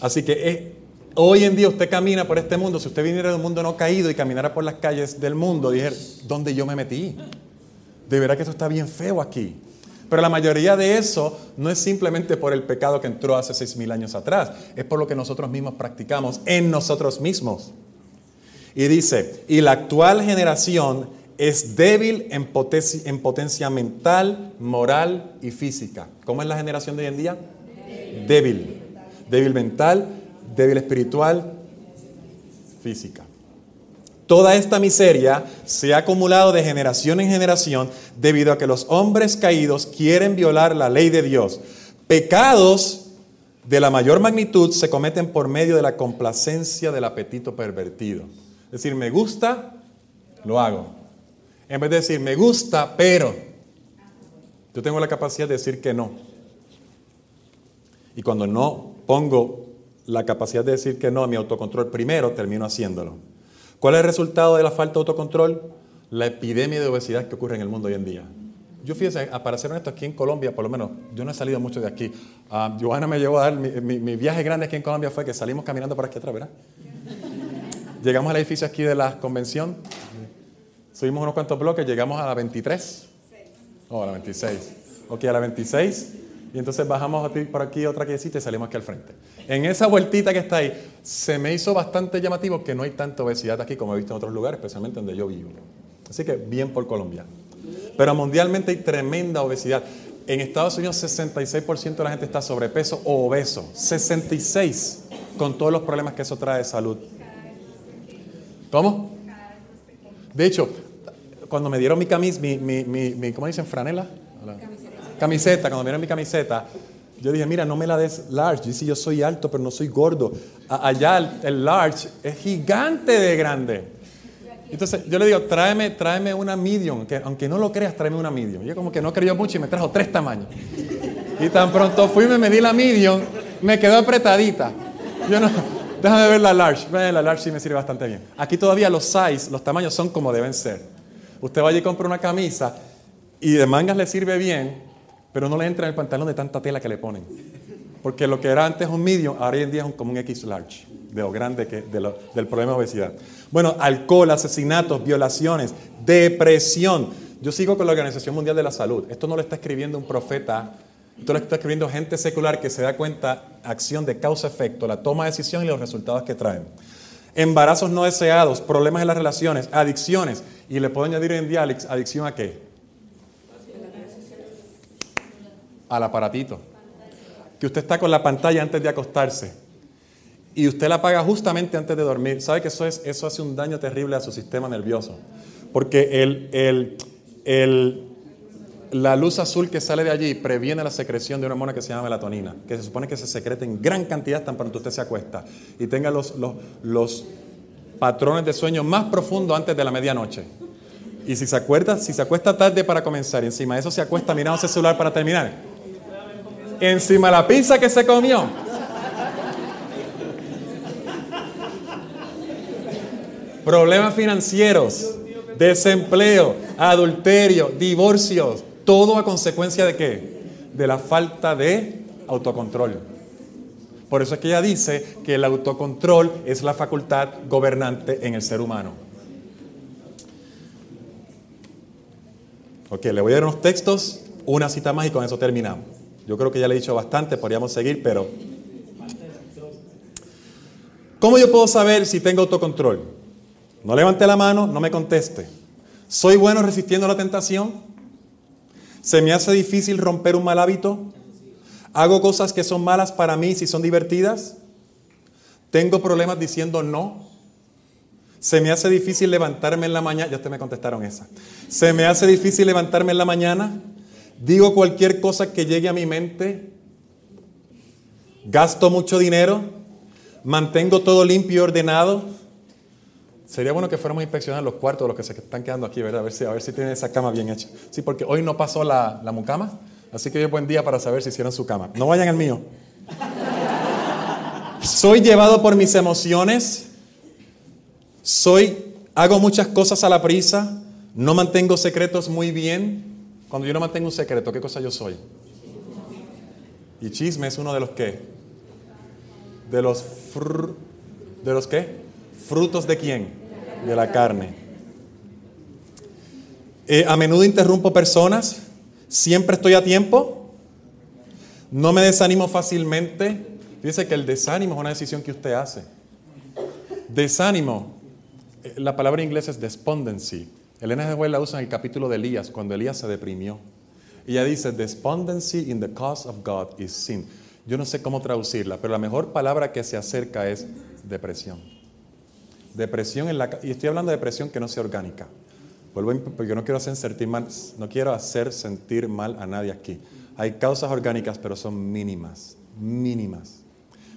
Así que hoy en día usted camina por este mundo. Si usted viniera de un mundo no caído y caminara por las calles del mundo, dijera, ¿dónde yo me metí? De verdad que esto está bien feo aquí. Pero la mayoría de eso no es simplemente por el pecado que entró hace seis mil años atrás, es por lo que nosotros mismos practicamos en nosotros mismos. Y dice, y la actual generación es débil en potencia, mental, moral y física. ¿Cómo es la generación de hoy en día? Débil. Débil mental, débil espiritual, física. Toda esta miseria se ha acumulado de generación en generación debido a que los hombres caídos quieren violar la ley de Dios. Pecados de la mayor magnitud se cometen por medio de la complacencia del apetito pervertido. Es decir, me gusta, lo hago. En vez de decir, me gusta, pero yo tengo la capacidad de decir que no. Y cuando no pongo la capacidad de decir que no a mi autocontrol primero, termino haciéndolo. ¿Cuál es el resultado de la falta de autocontrol? La epidemia de obesidad que ocurre en el mundo hoy en día. Yo fíjense, para ser honesto, aquí en Colombia, por lo menos, yo no he salido mucho de aquí. Uh, Johanna me llevó a dar, mi, mi, viaje grande aquí en Colombia fue que salimos caminando por aquí atrás, ¿verdad? Llegamos al edificio aquí de la convención, subimos unos cuantos bloques, llegamos a la 23. Oh, a la 26. Ok, a la 26. Y entonces bajamos por aquí otra callecita y salimos aquí al frente. En esa vueltita que está ahí, se me hizo bastante llamativo que no hay tanta obesidad aquí como he visto en otros lugares, especialmente donde yo vivo. Así que bien por Colombia. Pero mundialmente hay tremenda obesidad. En Estados Unidos 66% de la gente está sobrepeso o obeso. 66 con todos los problemas que eso trae de salud. ¿Cómo? De hecho, cuando me dieron mi camisa, mi, mi, mi, ¿cómo dicen? Franela. Camiseta, cuando vieron mi camiseta, yo dije, mira, no me la des large. Dice, yo soy alto, pero no soy gordo. Allá el, large es gigante de grande. Entonces yo le digo, tráeme, tráeme una medium, que aunque no lo creas, tráeme una medium. Yo como que no creyó mucho y me trajo tres tamaños. Y tan pronto fui y me medí la medium, me quedó apretadita. Yo no, déjame ver la large. La large sí me sirve bastante bien. Aquí todavía los size, los tamaños son como deben ser. Usted vaya y compra una camisa y de mangas le sirve bien, pero no le entra en el pantalón de tanta tela que le ponen. Porque lo que era antes un medium, ahora hoy en día es como un X large, de lo grande que, del problema de obesidad. Bueno, alcohol, asesinatos, violaciones, depresión. Yo sigo con la Organización Mundial de la Salud. Esto no lo está escribiendo un profeta, esto lo está escribiendo gente secular que se da cuenta, acción de causa-efecto, la toma de decisión y los resultados que traen. Embarazos no deseados, problemas en las relaciones, adicciones. Y le puedo añadir hoy en día adic- adicción a qué? Al aparatito. Que usted está con la pantalla antes de acostarse. Y usted la apaga justamente antes de dormir. ¿Sabe que eso, es, eso hace un daño terrible a su sistema nervioso? Porque el, el- el- la luz azul que sale de allí previene la secreción de una hormona que se llama melatonina, que se supone que se secreta en gran cantidad tan pronto usted se acuesta y tenga los, los, los patrones de sueño más profundos antes de la medianoche. Y si se acuerda, si se acuesta tarde para comenzar encima de eso se acuesta mirando ese celular para terminar, encima de la pizza que se comió. Problemas financieros, desempleo, adulterio, divorcios, todo a consecuencia de qué? De la falta de autocontrol. Por eso es que ella dice que el autocontrol es la facultad gobernante en el ser humano. Ok, le voy a dar unos textos, una cita más y con eso terminamos. Yo creo que ya le he dicho bastante, podríamos seguir, pero... ¿Cómo yo puedo saber si tengo autocontrol? No levante la mano, no me conteste. ¿Soy bueno resistiendo la tentación? ¿Se me hace difícil romper un mal hábito? ¿Hago cosas que son malas para mí si son divertidas? ¿Tengo problemas diciendo no? ¿Se me hace difícil levantarme en la mañana? Ya ustedes me contestaron esa. ¿Se me hace difícil levantarme en la mañana? ¿Digo cualquier cosa que llegue a mi mente? ¿Gasto mucho dinero? ¿Mantengo todo limpio y ordenado? Sería bueno que fuéramos a inspeccionar los cuartos de los que se están quedando aquí, ¿verdad? A ver si, a ver si tienen esa cama bien hecha. Sí, porque hoy no pasó la, la mucama, así que hoy es buen día para saber si hicieron su cama. No vayan al mío. Soy llevado por mis emociones. Soy, hago muchas cosas a la prisa. No mantengo secretos muy bien. Cuando yo no mantengo un secreto, ¿qué cosa yo soy? Y chisme es uno de los qué? De los fr- de los qué? Frutos de quién? De la carne. Eh, a menudo interrumpo personas. Siempre estoy a tiempo. No me desanimo fácilmente. Fíjese que el desánimo es una decisión que usted hace. Desánimo, eh, la palabra en inglés es despondency. Elena de White la usa en el capítulo de Elías, cuando Elías se deprimió. Ella dice, despondency in the cause of God is sin. Yo no sé cómo traducirla, pero la mejor palabra que se acerca es depresión. Depresión en la y estoy hablando de depresión que no sea orgánica. Vuelvo porque yo no quiero hacer sentir mal, no quiero hacer sentir mal a nadie aquí. Hay causas orgánicas, pero son mínimas, mínimas.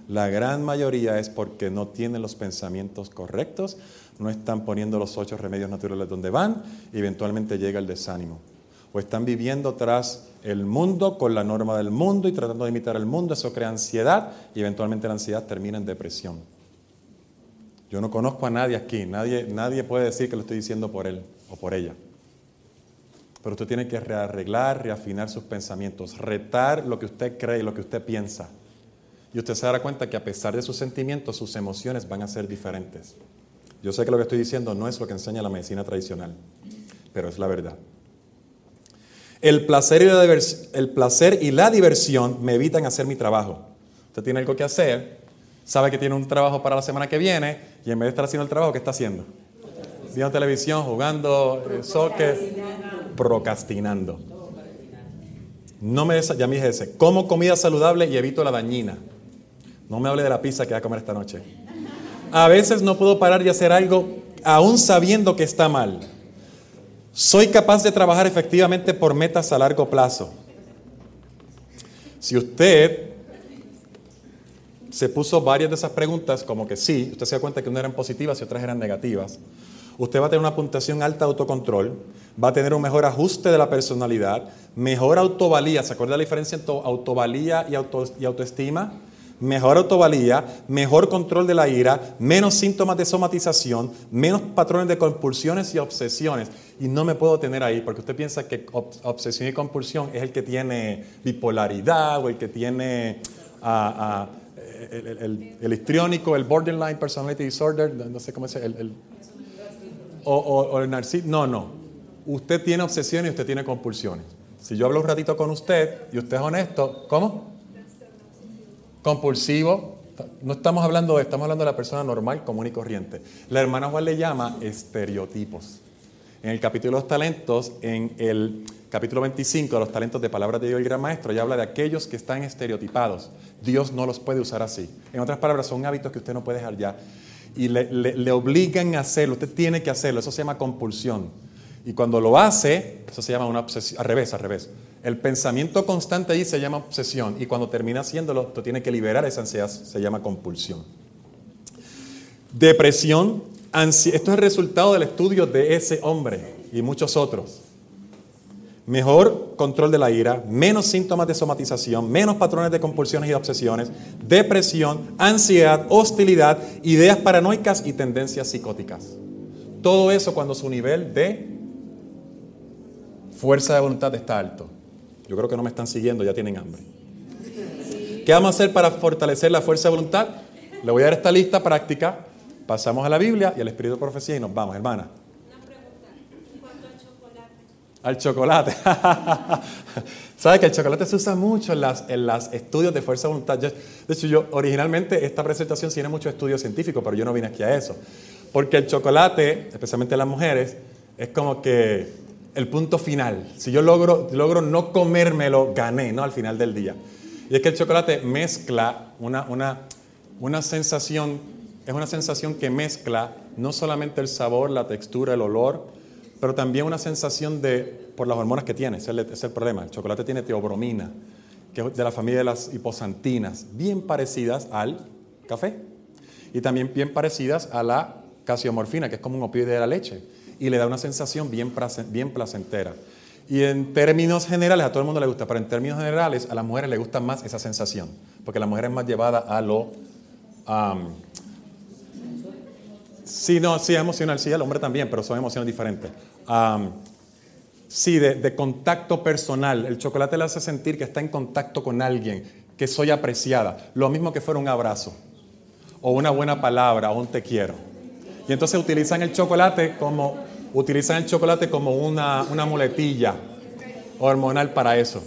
La gran mayoría es porque no tienen los pensamientos correctos, no están poniendo los ocho remedios naturales donde van y eventualmente llega el desánimo. O están viviendo tras el mundo con la norma del mundo y tratando de imitar el mundo, eso crea ansiedad y eventualmente la ansiedad termina en depresión. Yo no conozco a nadie aquí, nadie, nadie puede decir que lo estoy diciendo por él o por ella. Pero usted tiene que rearreglar, reafinar sus pensamientos, retar lo que usted cree y lo que usted piensa. Y usted se dará cuenta que a pesar de sus sentimientos, sus emociones van a ser diferentes. Yo sé que lo que estoy diciendo no es lo que enseña la medicina tradicional, pero es la verdad. El placer y la, diversión me evitan hacer mi trabajo. Usted tiene algo que hacer, sabe que tiene un trabajo para la semana que viene y en vez de estar haciendo el trabajo, ¿qué está haciendo? Viendo televisión, jugando eh, soccer, procrastinando. No me ya me dije ese. Como comida saludable y evito la dañina. No me hable de la pizza que voy a comer esta noche. A veces no puedo parar de hacer algo aún sabiendo que está mal. Soy capaz de trabajar efectivamente por metas a largo plazo. Si usted se puso varias de esas preguntas como que sí, usted se da cuenta que unas eran positivas y otras eran negativas. Usted va a tener una puntuación alta de autocontrol, va a tener un mejor ajuste de la personalidad, mejor autovalía. ¿Se acuerda la diferencia entre autovalía y, auto- y autoestima? Mejor autovalía, mejor control de la ira, menos síntomas de somatización, menos patrones de compulsiones y obsesiones. Y no me puedo tener ahí porque usted piensa que ob- obsesión y compulsión es el que tiene bipolaridad o el que tiene ah, ah, el, el- histriónico, el borderline personality disorder, no sé cómo es el- o el narcisismo. No, no. Usted tiene obsesiones y usted tiene compulsiones. Si yo hablo un ratito con usted y usted es honesto, ¿cómo? Compulsivo. No estamos hablando de, estamos hablando de la persona normal, común y corriente. La hermana Juan le llama estereotipos. En el capítulo de los talentos, en el capítulo 25 de los talentos de palabras de Dios el gran maestro, ya habla de aquellos que están estereotipados. Dios no los puede usar así. En otras palabras, son hábitos que usted no puede dejar ya. Y le, le- le obligan a hacerlo. Usted tiene que hacerlo. Eso se llama compulsión. Y cuando lo hace, eso se llama una obsesión. Al revés, al revés. El pensamiento constante ahí se llama obsesión. Y cuando termina haciéndolo, usted tiene que liberar esa ansiedad. Se llama compulsión. Depresión, ansi- esto es el resultado del estudio de ese hombre y muchos otros. Mejor control de la ira, menos síntomas de somatización, menos patrones de compulsiones y obsesiones, depresión, ansiedad, hostilidad, ideas paranoicas y tendencias psicóticas. Todo eso cuando su nivel de fuerza de voluntad está alto. Yo creo que no me están siguiendo, ya tienen hambre. ¿Qué vamos a hacer para fortalecer la fuerza de voluntad? Le voy a dar esta lista práctica. Pasamos a la Biblia y al Espíritu de Profecía y nos vamos, hermana. Una pregunta. En cuanto al chocolate. Al chocolate. ¿Sabes que el chocolate se usa mucho en los en estudios de fuerza de voluntad? De hecho, yo originalmente esta presentación tiene mucho estudio científico, pero yo no vine aquí a eso. Porque el chocolate, especialmente en las mujeres, es como que el punto final. Si yo logro, logro no comérmelo, gané, ¿no? Al final del día. Y es que el chocolate mezcla una, una, una sensación, es una sensación que mezcla no solamente el sabor, la textura, el olor, pero también una sensación de, por las hormonas que tiene, ese es el, problema. El chocolate tiene teobromina, que es de la familia de las hiposantinas, bien parecidas al café. Y también bien parecidas a la casiomorfina, que es como un opioide de la leche. Y le da una sensación bien, bien placentera. Y en términos generales, a todo el mundo le gusta, pero en términos generales, a las mujeres les gusta más esa sensación, porque la mujer es más llevada a lo... am, Sí, no, sí, emocional, sí, el hombre también, pero son emociones diferentes. Am, sí, de, de contacto personal. El chocolate le hace sentir que está en contacto con alguien, que soy apreciada. Lo mismo que fuera un abrazo, o una buena palabra, o un te quiero. Y entonces utilizan el chocolate como, utilizan el chocolate como una, una muletilla hormonal para eso.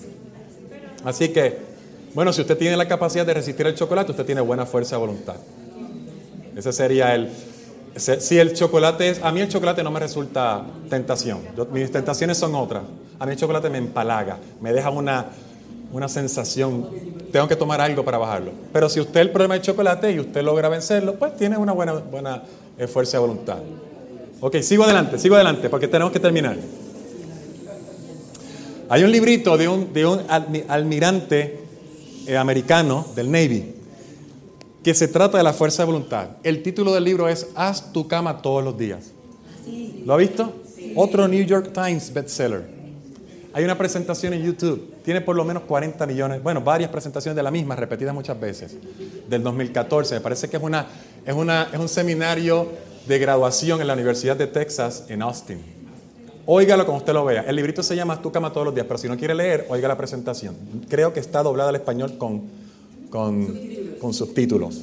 Así que, bueno, si usted tiene la capacidad de resistir el chocolate, usted tiene buena fuerza de voluntad. Ese sería el... Si el chocolate es... A mí el chocolate no me resulta tentación. Mis tentaciones son otras. A mí el chocolate me empalaga, me deja una, una sensación. Tengo que tomar algo para bajarlo. Pero si usted el problema es el chocolate y usted logra vencerlo, pues tiene una buena, buena eh, fuerza de voluntad. Ok, sigo adelante, sigo adelante, porque tenemos que terminar. Hay un librito de un, de un almi- almirante eh, americano del Navy que se trata de la fuerza de voluntad. El título del libro es Haz tu cama todos los días. ¿Lo ha visto? Otro New York Times bestseller. Hay una presentación en YouTube, tiene por lo menos 40 millones, bueno, varias presentaciones de la misma, repetidas muchas veces, del 2014. Me parece que es, una, es, una, es un seminario de graduación en la Universidad de Texas en Austin. Óigalo como usted lo vea. El librito se llama tu cama todos los días, pero si no quiere leer, oiga la presentación. Creo que está doblada al español con, con, con subtítulos.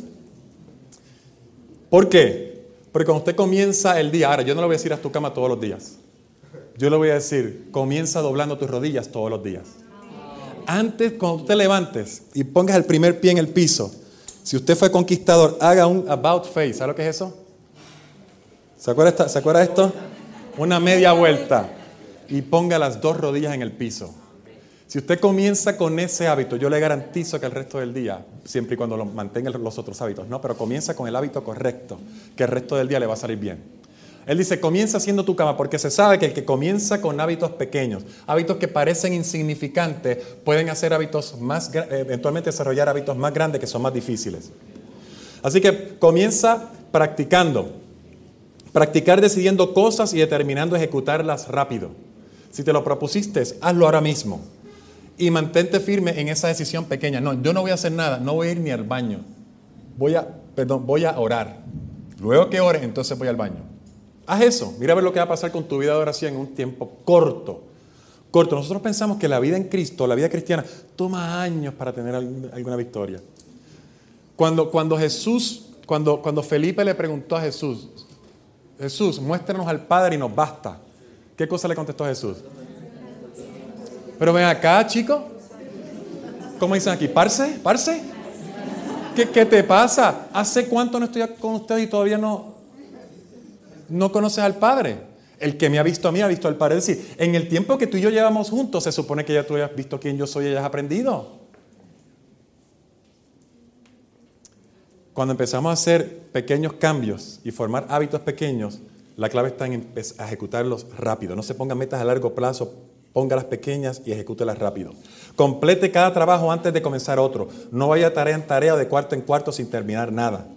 ¿Por qué? Porque cuando usted comienza el día, ahora yo no le voy a decir haz tu cama todos los días. Yo le voy a decir, comienza doblando tus rodillas todos los días. Antes, cuando usted levantes y pongas el primer pie en el piso, si usted fue conquistador, haga un about face. ¿Sabe lo que es eso? ¿Se acuerda, esta- ¿se acuerda esto? Una media vuelta y ponga las dos rodillas en el piso. Si usted comienza con ese hábito, yo le garantizo que el resto del día, siempre y cuando lo mantenga los otros hábitos, no, pero comienza con el hábito correcto, que el resto del día le va a salir bien. Él dice, comienza haciendo tu cama, porque se sabe que el que comienza con hábitos pequeños, hábitos que parecen insignificantes, pueden hacer hábitos más, eh, eventualmente desarrollar hábitos más grandes que son más difíciles. Así que comienza practicando. Practicar decidiendo cosas y determinando ejecutarlas rápido. Si te lo propusiste, hazlo ahora mismo. Y mantente firme en esa decisión pequeña. No, yo no voy a hacer nada, no voy a ir ni al baño. Voy a, perdón, voy a orar. Luego que ores, entonces voy al baño. Haz eso. Mira a ver lo que va a pasar con tu vida de oración en un tiempo corto. Corto. Nosotros pensamos que la vida en Cristo, la vida cristiana, toma años para tener alguna victoria. Cuando, cuando Jesús, cuando, cuando Felipe le preguntó a Jesús, Jesús, muéstranos al Padre y nos basta. ¿Qué cosa le contestó Jesús? Pero ven acá, chico. ¿Cómo dicen aquí? ¿Parce? ¿Parce? ¿Qué, qué te pasa? ¿Hace cuánto no estoy con usted y todavía no, no conoces al Padre? El que me ha visto a mí ha visto al Padre. Es decir, en el tiempo que tú y yo llevamos juntos, se supone que ya tú hayas visto quién yo soy y hayas aprendido. Cuando empezamos a hacer pequeños cambios y formar hábitos pequeños, la clave está en ejecutarlos rápido. No se pongan metas a largo plazo, póngalas pequeñas y ejecútelas rápido. Complete cada trabajo antes de comenzar otro. No vaya tarea en tarea o de cuarto en cuarto sin terminar nada.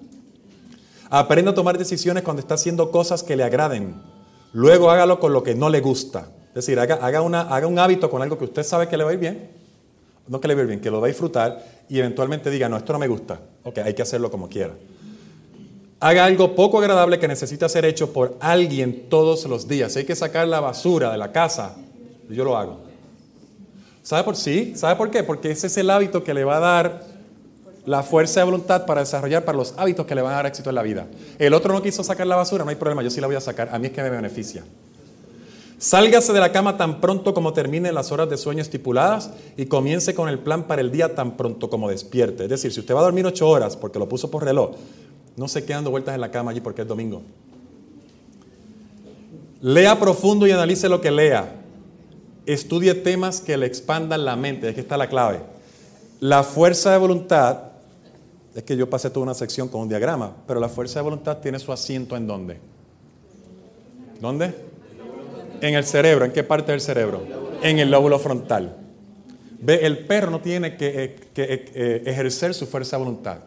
Aprenda a tomar decisiones cuando está haciendo cosas que le agraden. Luego hágalo con lo que no le gusta. Es decir, haga, haga una- haga un hábito con algo que usted sabe que le va a ir bien. No que le va a ir bien, que lo va a disfrutar y eventualmente diga, no, esto no me gusta. Ok, hay que hacerlo como quiera. Haga algo poco agradable que necesita ser hecho por alguien todos los días. Si hay que sacar la basura de la casa, yo lo hago. ¿Sabe por sí? ¿Sabe por qué? Porque ese es el hábito que le va a dar la fuerza de voluntad para desarrollar para los hábitos que le van a dar éxito en la vida. El otro no quiso sacar la basura, no hay problema, yo sí la voy a sacar, a mí es que me beneficia. Sálgase de la cama tan pronto como termine las horas de sueño estipuladas y comience con el plan para el día tan pronto como despierte. Es decir, si usted va a dormir ocho horas porque lo puso por reloj, no se quede dando vueltas en la cama allí porque es domingo. Lea profundo y analice lo que lea. Estudie temas que le expandan la mente. Aquí está la clave. La fuerza de voluntad, es que yo pasé toda una sección con un diagrama, pero la fuerza de voluntad tiene su asiento en dónde? ¿Dónde? En el cerebro. ¿En qué parte del cerebro? En el lóbulo frontal. Ve, el perro no tiene que, eh, eh, eh, ejercer su fuerza de voluntad.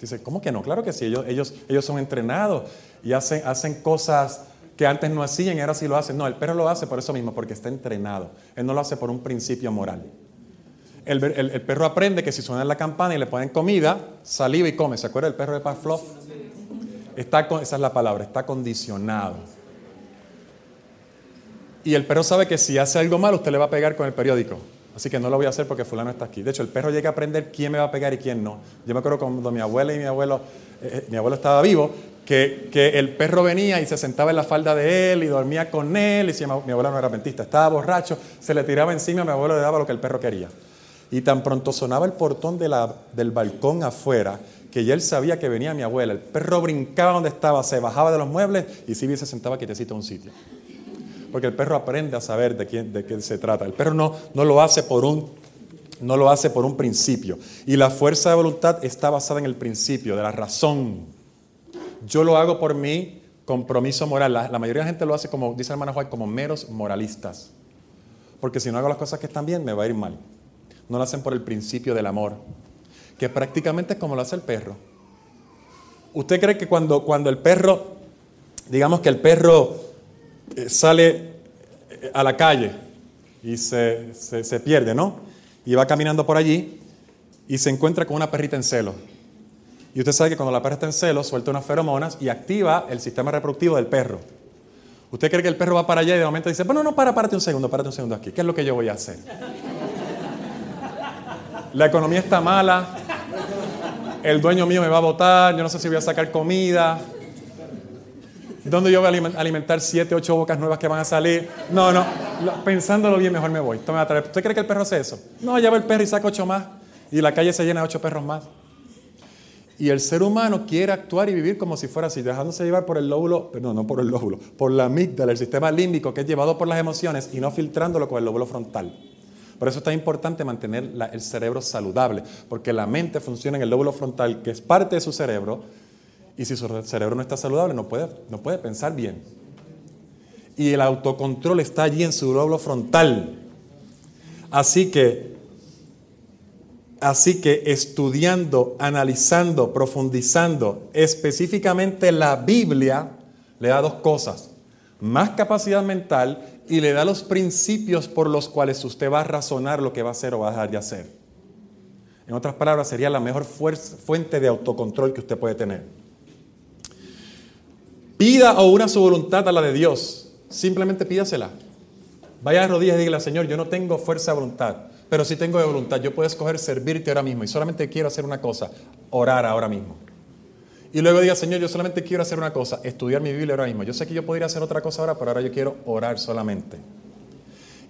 Dice, ¿cómo que no? Claro que sí, ellos, ellos, ellos son entrenados y hacen, hacen cosas que antes no hacían y ahora sí lo hacen. No, el perro lo hace por eso mismo, porque está entrenado. Él no lo hace por un principio moral. El, el- el perro aprende que si suena la campana y le ponen comida, saliva y come. ¿Se acuerda del perro de Pavlov? Está, esa es la palabra, está condicionado. Y el perro sabe que si hace algo malo, usted le va a pegar con el periódico. Así que no lo voy a hacer porque fulano está aquí. De hecho, el perro llega a aprender quién me va a pegar y quién no. Yo me acuerdo cuando mi abuela y mi abuelo, eh, eh, mi abuelo estaba vivo, que, el perro venía y se sentaba en la falda de él y dormía con él. Y si mi, abuelo no era adventista, estaba borracho, se le tiraba encima, mi abuelo le daba lo que el perro quería. Y tan pronto sonaba el portón del balcón afuera, que ya él sabía que venía mi abuela. El perro brincaba donde estaba, se bajaba de los muebles y Silvia se sentaba quietecito en un sitio. Porque el perro aprende a saber de, quién, de qué se trata. El perro no, no, lo hace por un, no lo hace por un principio. Y la fuerza de voluntad está basada en el principio, de la razón. Yo lo hago por mi compromiso moral. La, la mayoría de la gente lo hace, como dice el hermano Juan, como meros moralistas. Porque si no hago las cosas que están bien, me va a ir mal. No lo hacen por el principio del amor, que prácticamente es como lo hace el perro. ¿Usted cree que cuando, cuando el perro, digamos que el perro sale eh, a la calle y se, se- se pierde, ¿no? Y va caminando por allí y se encuentra con una perrita en celo. Y usted sabe que cuando la perra está en celo, suelta unas feromonas y activa el sistema reproductivo del perro. ¿Usted cree que el perro va para allá y de momento dice, bueno, no, para, párate un segundo, párate un segundo aquí. ¿Qué es lo que yo voy a hacer? La economía está mala, el dueño mío me va a votar, yo no sé si voy a sacar comida, ¿Dónde yo voy a alimen- alimentar siete, ocho bocas nuevas que van a salir? No, no. lo- pensándolo bien, mejor me voy. Tome a traer. ¿Usted cree que el perro hace eso? No, lleva el perro y saca ocho más. Y la calle se llena de ocho perros más. Y el ser humano quiere actuar y vivir como si fuera así, dejándose llevar por el lóbulo, perdón, no por el lóbulo, por la amígdala, el sistema límbico que es llevado por las emociones y no filtrándolo con el lóbulo frontal. Por eso es tan importante mantener la- el cerebro saludable, porque la mente funciona en el lóbulo frontal, que es parte de su cerebro, Y si su cerebro no está saludable, no puede, no puede pensar bien. Y el autocontrol está allí en su lóbulo frontal. Así que, así que estudiando, analizando, profundizando específicamente la Biblia, le da dos cosas. Más capacidad mental y le da los principios por los cuales usted va a razonar lo que va a hacer o va a dejar de hacer. En otras palabras, sería la mejor fuente de autocontrol que usted puede tener. Pida o una su voluntad a la de Dios. Simplemente pídasela. Vaya a rodillas y dígale, Señor, yo no tengo fuerza de voluntad, pero sí tengo de voluntad. Yo puedo escoger servirte ahora mismo y solamente quiero hacer una cosa, orar ahora mismo. Y luego diga, Señor, yo solamente quiero hacer una cosa, estudiar mi Biblia ahora mismo. Yo sé que yo podría hacer otra cosa ahora, pero ahora yo quiero orar solamente.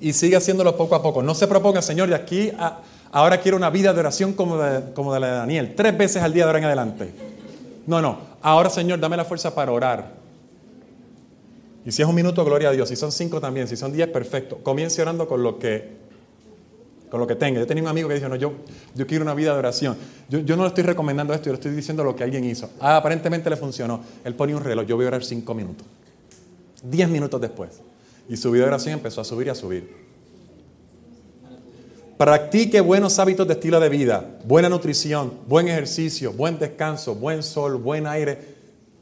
Y sigue haciéndolo poco a poco. No se proponga, Señor, de aquí a ahora quiero una vida de oración como como de la de Daniel, tres veces al día de ahora en adelante. No, no. Ahora, Señor, dame la fuerza para orar. Y si es un minuto, gloria a Dios. Si son cinco también. Si son diez, perfecto. Comience orando con lo que, con lo que tenga. Yo tenía un amigo que dijo, no, yo, yo quiero una vida de oración. Yo, yo no le estoy recomendando esto, yo le estoy diciendo lo que alguien hizo. Ah, aparentemente le funcionó. Él ponía un reloj, yo voy a orar cinco minutos. Diez minutos después. Y su vida de oración empezó a subir y a subir. Practique buenos hábitos de estilo de vida, buena nutrición, buen ejercicio, buen descanso, buen sol, buen aire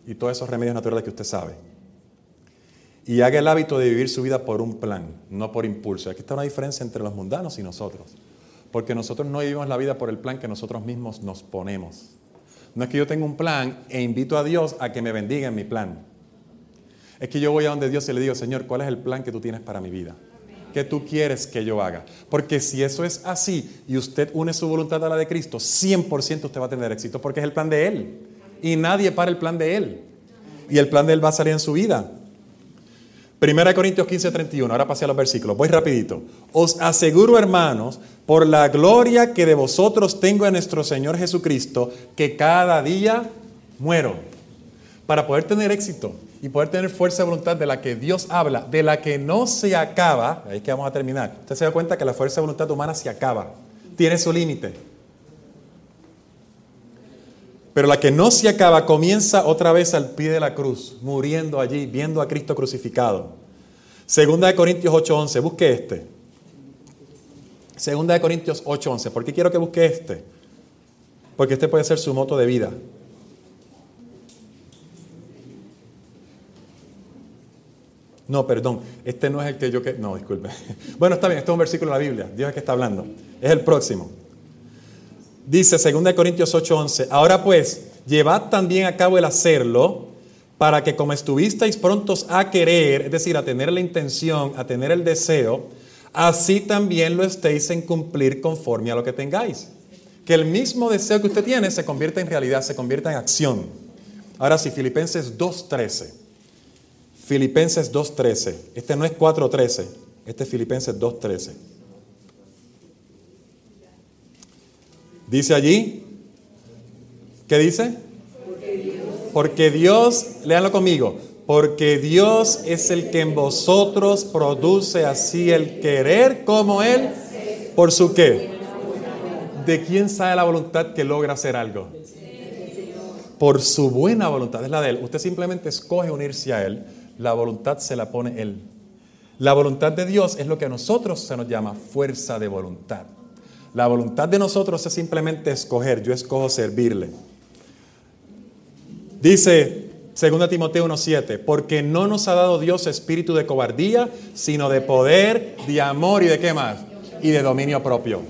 y todos esos remedios naturales que usted sabe y haga el hábito de vivir su vida por un plan, no por impulso. Aquí está una diferencia entre los mundanos y nosotros. Porque nosotros no vivimos la vida por el plan que nosotros mismos nos ponemos. No es que yo tenga un plan e invito a Dios a que me bendiga en mi plan. Es que yo voy a donde Dios y le digo, Señor, ¿cuál es el plan que tú tienes para mi vida? ¿Qué tú quieres que yo haga? Porque si eso es así y usted une su voluntad a la de Cristo, 100% usted va a tener éxito porque es el plan de Él. Y nadie para el plan de Él. Y el plan de Él va a salir en su vida. Primera Corintios 15, 31. Ahora pasé a los versículos. Voy rapidito. Os aseguro, hermanos, por la gloria que de vosotros tengo en nuestro Señor Jesucristo, que cada día muero. Para poder tener éxito y poder tener fuerza de voluntad de la que Dios habla, de la que no se acaba, ahí es que vamos a terminar. Usted se da cuenta que la fuerza de voluntad humana se acaba, tiene su límite. Pero la que no se acaba comienza otra vez al pie de la cruz, muriendo allí, viendo a Cristo crucificado. Segunda de Corintios 8:11, busque este. Segunda de Corintios 8:11. ¿Por qué quiero que busque este? Porque este puede ser su moto de vida. No, perdón, este no es el que yo que no, disculpe. Bueno, está bien, este es un versículo de la Biblia. Dios es que está hablando. Es el próximo. Dice 2 Corintios 8:11, ahora pues, llevad también a cabo el hacerlo, para que como estuvisteis prontos a querer, es decir, a tener la intención, a tener el deseo, así también lo estéis en cumplir conforme a lo que tengáis. Que el mismo deseo que usted tiene se convierta en realidad, se convierta en acción. Ahora sí, Filipenses 2.13. Filipenses 2.13. Este no es 4.13, este es Filipenses 2.13. Dice allí, ¿qué dice? Porque Dios, léanlo conmigo, porque Dios es el que en vosotros produce así el querer como Él, por su qué. ¿De quién sabe la voluntad que logra hacer algo? Por su buena voluntad, es la de Él. Usted simplemente escoge unirse a Él, la voluntad se la pone Él. La voluntad de Dios es lo que a nosotros se nos llama fuerza de voluntad. La voluntad de nosotros es simplemente escoger, yo escojo servirle. Dice 2 Timoteo 1.7, porque no nos ha dado Dios espíritu de cobardía, sino de poder, de amor y de qué más? Y de dominio propio.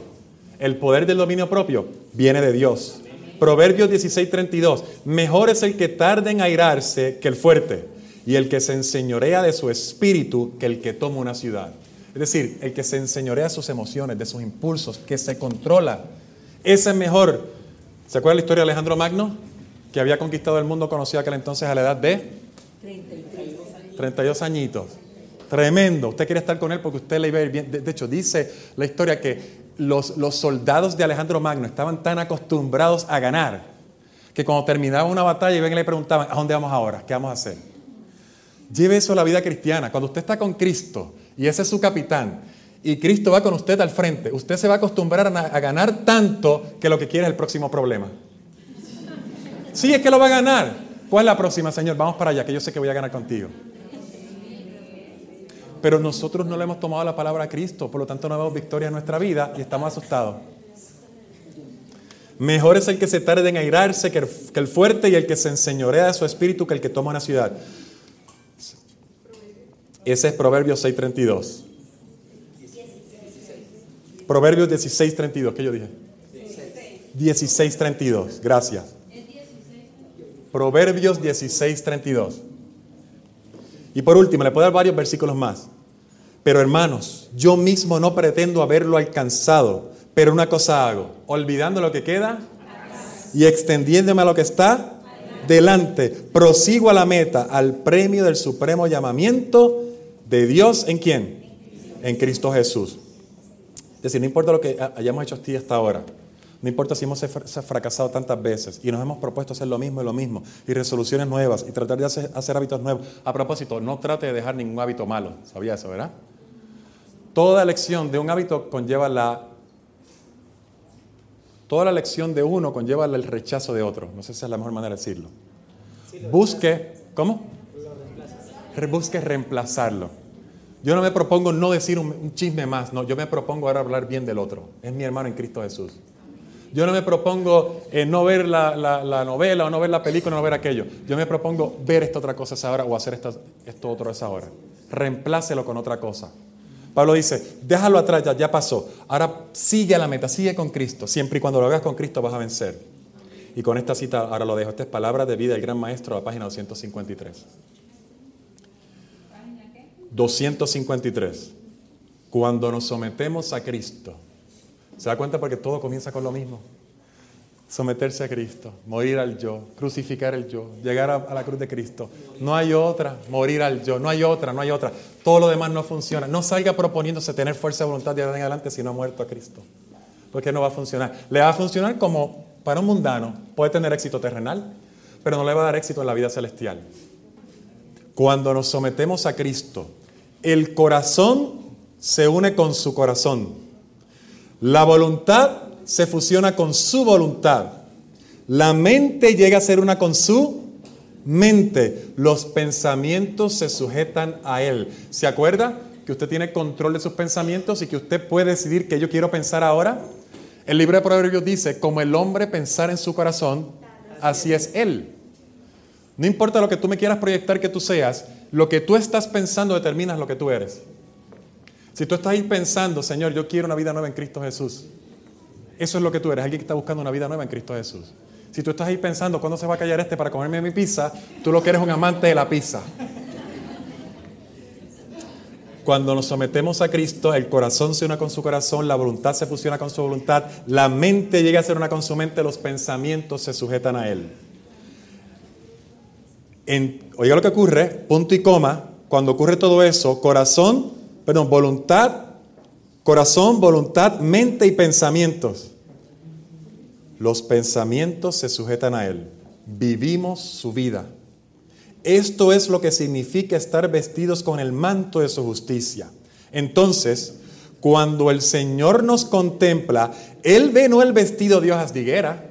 El poder del dominio propio viene de Dios. Proverbios 16.32, mejor es el que tarde en airarse que el fuerte, y el que se enseñorea de su espíritu que el que toma una ciudad. Es decir, el que se enseñorea sus emociones, de sus impulsos, que se controla. Ese es mejor. ¿Se acuerda la historia de Alejandro Magno? Que había conquistado el mundo conocido aquel entonces a la edad de 32, añitos. Tremendo. Usted quiere estar con él porque usted le iba a ir bien. De, hecho, dice la historia que los, los soldados de Alejandro Magno estaban tan acostumbrados a ganar que cuando terminaba una batalla y ven y le preguntaban, ¿a dónde vamos ahora? ¿Qué vamos a hacer? Lleve eso a la vida cristiana. Cuando usted está con Cristo, y ese es su capitán. Y Cristo va con usted al frente. Usted se va a acostumbrar a, ganar tanto que lo que quiere es el próximo problema. Sí, es que lo va a ganar. ¿Cuál es la próxima, Señor? Vamos para allá, que yo sé que voy a ganar contigo. Pero nosotros no le hemos tomado la palabra a Cristo, por lo tanto no vemos victoria en nuestra vida y estamos asustados. Mejor es el que se tarde en airarse que el, fuerte y el que se enseñorea de su espíritu que el que toma una ciudad. Ese es Proverbios 6.32. Proverbios 16.32. ¿Qué yo dije? 16.32. Gracias. Proverbios 16.32. Y por último, le puedo dar varios versículos más. Pero hermanos, yo mismo no pretendo haberlo alcanzado, pero una cosa hago, olvidando lo que queda y extendiéndome a lo que está delante, prosigo a la meta, al premio del supremo llamamiento de Dios en quién? En Cristo Jesús. Es decir, no importa lo que hayamos hecho hasta ahora, no importa si hemos fracasado tantas veces y nos hemos propuesto hacer lo mismo y lo mismo y resoluciones nuevas y tratar de hacer, hacer, hábitos nuevos. A propósito, no trate de dejar ningún hábito malo. ¿Sabía eso, verdad? Toda lección de un hábito conlleva la... Toda la lección de uno conlleva el rechazo de otro. No sé si es la mejor manera de decirlo. Busque, ¿cómo? Busque reemplazarlo. Yo no me propongo no decir un, chisme más, no, yo me propongo ahora hablar bien del otro. Es mi hermano en Cristo Jesús. Yo no me propongo eh, no ver la, novela o no ver la película o no ver aquello. Yo me propongo ver esta otra cosa esa hora o hacer esto, esto otro esa hora. Reemplácelo con otra cosa. Pablo dice, déjalo atrás, ya, ya pasó. Ahora sigue a la meta, sigue con Cristo. Siempre y cuando lo hagas con Cristo vas a vencer. Y con esta cita ahora lo dejo. Esta es palabra de vida del gran maestro, la página 253. 253. Cuando nos sometemos a Cristo, ¿se da cuenta? Porque todo comienza con lo mismo. Someterse a Cristo, morir al yo, crucificar el yo, llegar a, la cruz de Cristo. No hay otra, morir al yo, no hay otra, no hay otra. Todo lo demás no funciona. No salga proponiéndose tener fuerza de voluntad de ahora en adelante si no ha muerto a Cristo. Porque no va a funcionar. Le va a funcionar como para un mundano. Puede tener éxito terrenal, pero no le va a dar éxito en la vida celestial. Cuando nos sometemos a Cristo, el corazón se une con su corazón. La voluntad se fusiona con su voluntad. La mente llega a ser una con su mente. Los pensamientos se sujetan a él. ¿Se acuerda que usted tiene control de sus pensamientos y que usted puede decidir qué yo quiero pensar ahora? El libro de Proverbios dice, como el hombre pensar en su corazón, así es él. No importa lo que tú me quieras proyectar que tú seas, lo que tú estás pensando determina lo que tú eres. Si tú estás ahí pensando, Señor, yo quiero una vida nueva en Cristo Jesús, eso es lo que tú eres, alguien que está buscando una vida nueva en Cristo Jesús. Si tú estás ahí pensando, ¿cuándo se va a callar este para comerme mi pizza? Tú lo que eres un amante de la pizza. Cuando nos sometemos a Cristo, el corazón se une con su corazón, la voluntad se fusiona con su voluntad, la mente llega a ser una con su mente, los pensamientos se sujetan a Él oiga lo que ocurre, punto y coma, cuando ocurre todo eso, corazón, perdón, voluntad, corazón, voluntad, mente y pensamientos. Los pensamientos se sujetan a Él. Vivimos su vida. Esto es lo que significa estar vestidos con el manto de su justicia. Entonces, cuando el Señor nos contempla, Él ve no el vestido de hojas de higuera,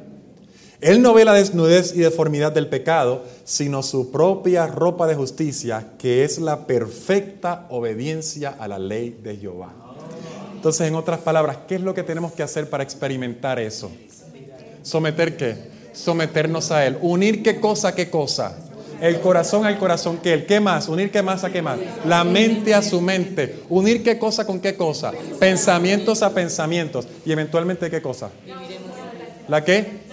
él no ve la desnudez y deformidad del pecado, sino su propia ropa de justicia, que es la perfecta obediencia a la ley de Jehová. Entonces, en otras palabras, ¿qué es lo que tenemos que hacer para experimentar eso? ¿Someter qué? Someternos a Él. ¿Unir qué cosa qué cosa? El corazón al corazón que Él. ¿Qué más? ¿Unir qué más a qué más? La mente a su mente. ¿Unir qué cosa con qué cosa? Pensamientos a pensamientos. ¿Y eventualmente qué cosa? ¿La qué?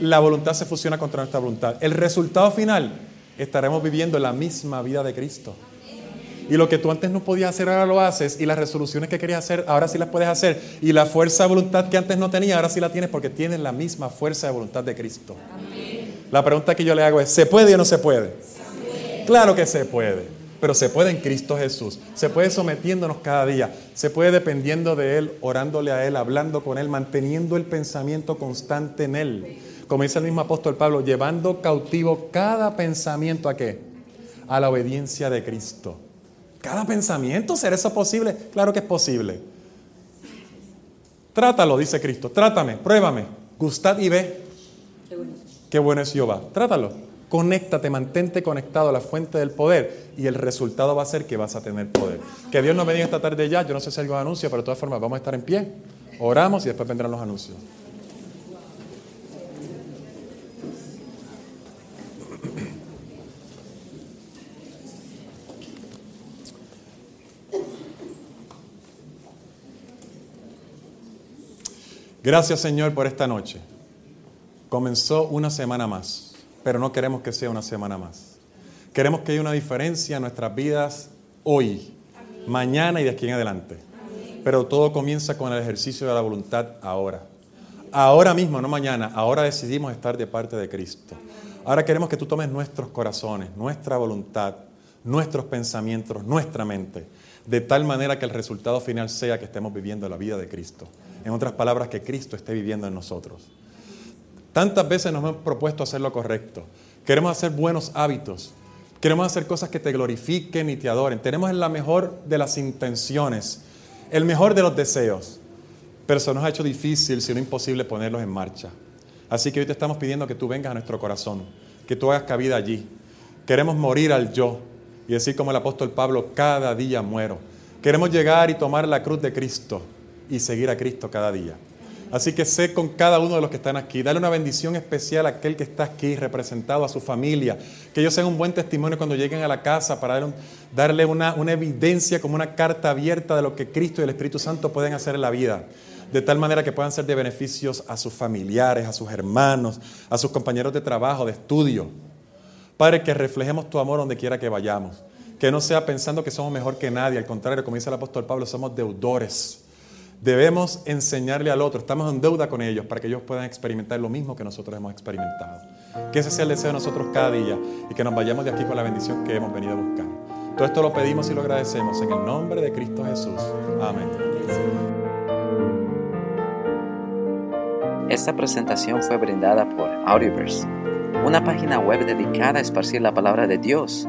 La voluntad se fusiona contra nuestra voluntad. El resultado final, estaremos viviendo la misma vida de Cristo. Y lo que tú antes no podías hacer, ahora lo haces. Y las resoluciones que querías hacer, ahora sí las puedes hacer. Y la fuerza de voluntad que antes no tenía, ahora sí la tienes porque tienes la misma fuerza de voluntad de Cristo. La pregunta que yo le hago es, ¿se puede o no se puede? Claro que se puede. Pero se puede en Cristo Jesús. Se puede sometiéndonos cada día. Se puede dependiendo de Él, orándole a Él, hablando con Él, manteniendo el pensamiento constante en Él como dice el mismo apóstol Pablo, llevando cautivo cada pensamiento a qué? A la obediencia de Cristo. Cada pensamiento, ¿será eso posible? Claro que es posible. Trátalo, dice Cristo. Trátame, pruébame. Gustad y ve. Qué bueno es Jehová. Trátalo. Conéctate, mantente conectado a la fuente del poder y el resultado va a ser que vas a tener poder. Que Dios nos bendiga esta tarde ya. Yo no sé si algún anuncio, pero de todas formas vamos a estar en pie. Oramos y después vendrán los anuncios. Gracias Señor por esta noche. Comenzó una semana más, pero no queremos que sea una semana más. Queremos que haya una diferencia en nuestras vidas hoy, mañana y de aquí en adelante. Pero todo comienza con el ejercicio de la voluntad ahora. Ahora mismo, no mañana, ahora decidimos estar de parte de Cristo. Ahora queremos que tú tomes nuestros corazones, nuestra voluntad, nuestros pensamientos, nuestra mente, de tal manera que el resultado final sea que estemos viviendo la vida de Cristo. En otras palabras, que Cristo esté viviendo en nosotros. Tantas veces nos hemos propuesto hacer lo correcto. Queremos hacer buenos hábitos. Queremos hacer cosas que te glorifiquen y te adoren. Tenemos la mejor de las intenciones, el mejor de los deseos. Pero se nos ha hecho difícil, si no imposible, ponerlos en marcha. Así que hoy te estamos pidiendo que tú vengas a nuestro corazón, que tú hagas cabida allí. Queremos morir al yo y decir como el apóstol Pablo, cada día muero. Queremos llegar y tomar la cruz de Cristo y seguir a Cristo cada día. Así que sé con cada uno de los que están aquí, dale una bendición especial a aquel que está aquí representado, a su familia, que ellos sean un buen testimonio cuando lleguen a la casa para darle una, evidencia como una carta abierta de lo que Cristo y el Espíritu Santo pueden hacer en la vida, de tal manera que puedan ser de beneficios a sus familiares, a sus hermanos, a sus compañeros de trabajo, de estudio. Padre, que reflejemos tu amor donde quiera que vayamos, que no sea pensando que somos mejor que nadie, al contrario, como dice el apóstol Pablo, somos deudores Debemos enseñarle al otro, estamos en deuda con ellos para que ellos puedan experimentar lo mismo que nosotros hemos experimentado. Que ese sea el deseo de nosotros cada día y que nos vayamos de aquí con la bendición que hemos venido a buscar. Todo esto lo pedimos y lo agradecemos en el nombre de Cristo Jesús. Amén. Esta presentación fue brindada por Audioverse, una página web dedicada a esparcir la palabra de Dios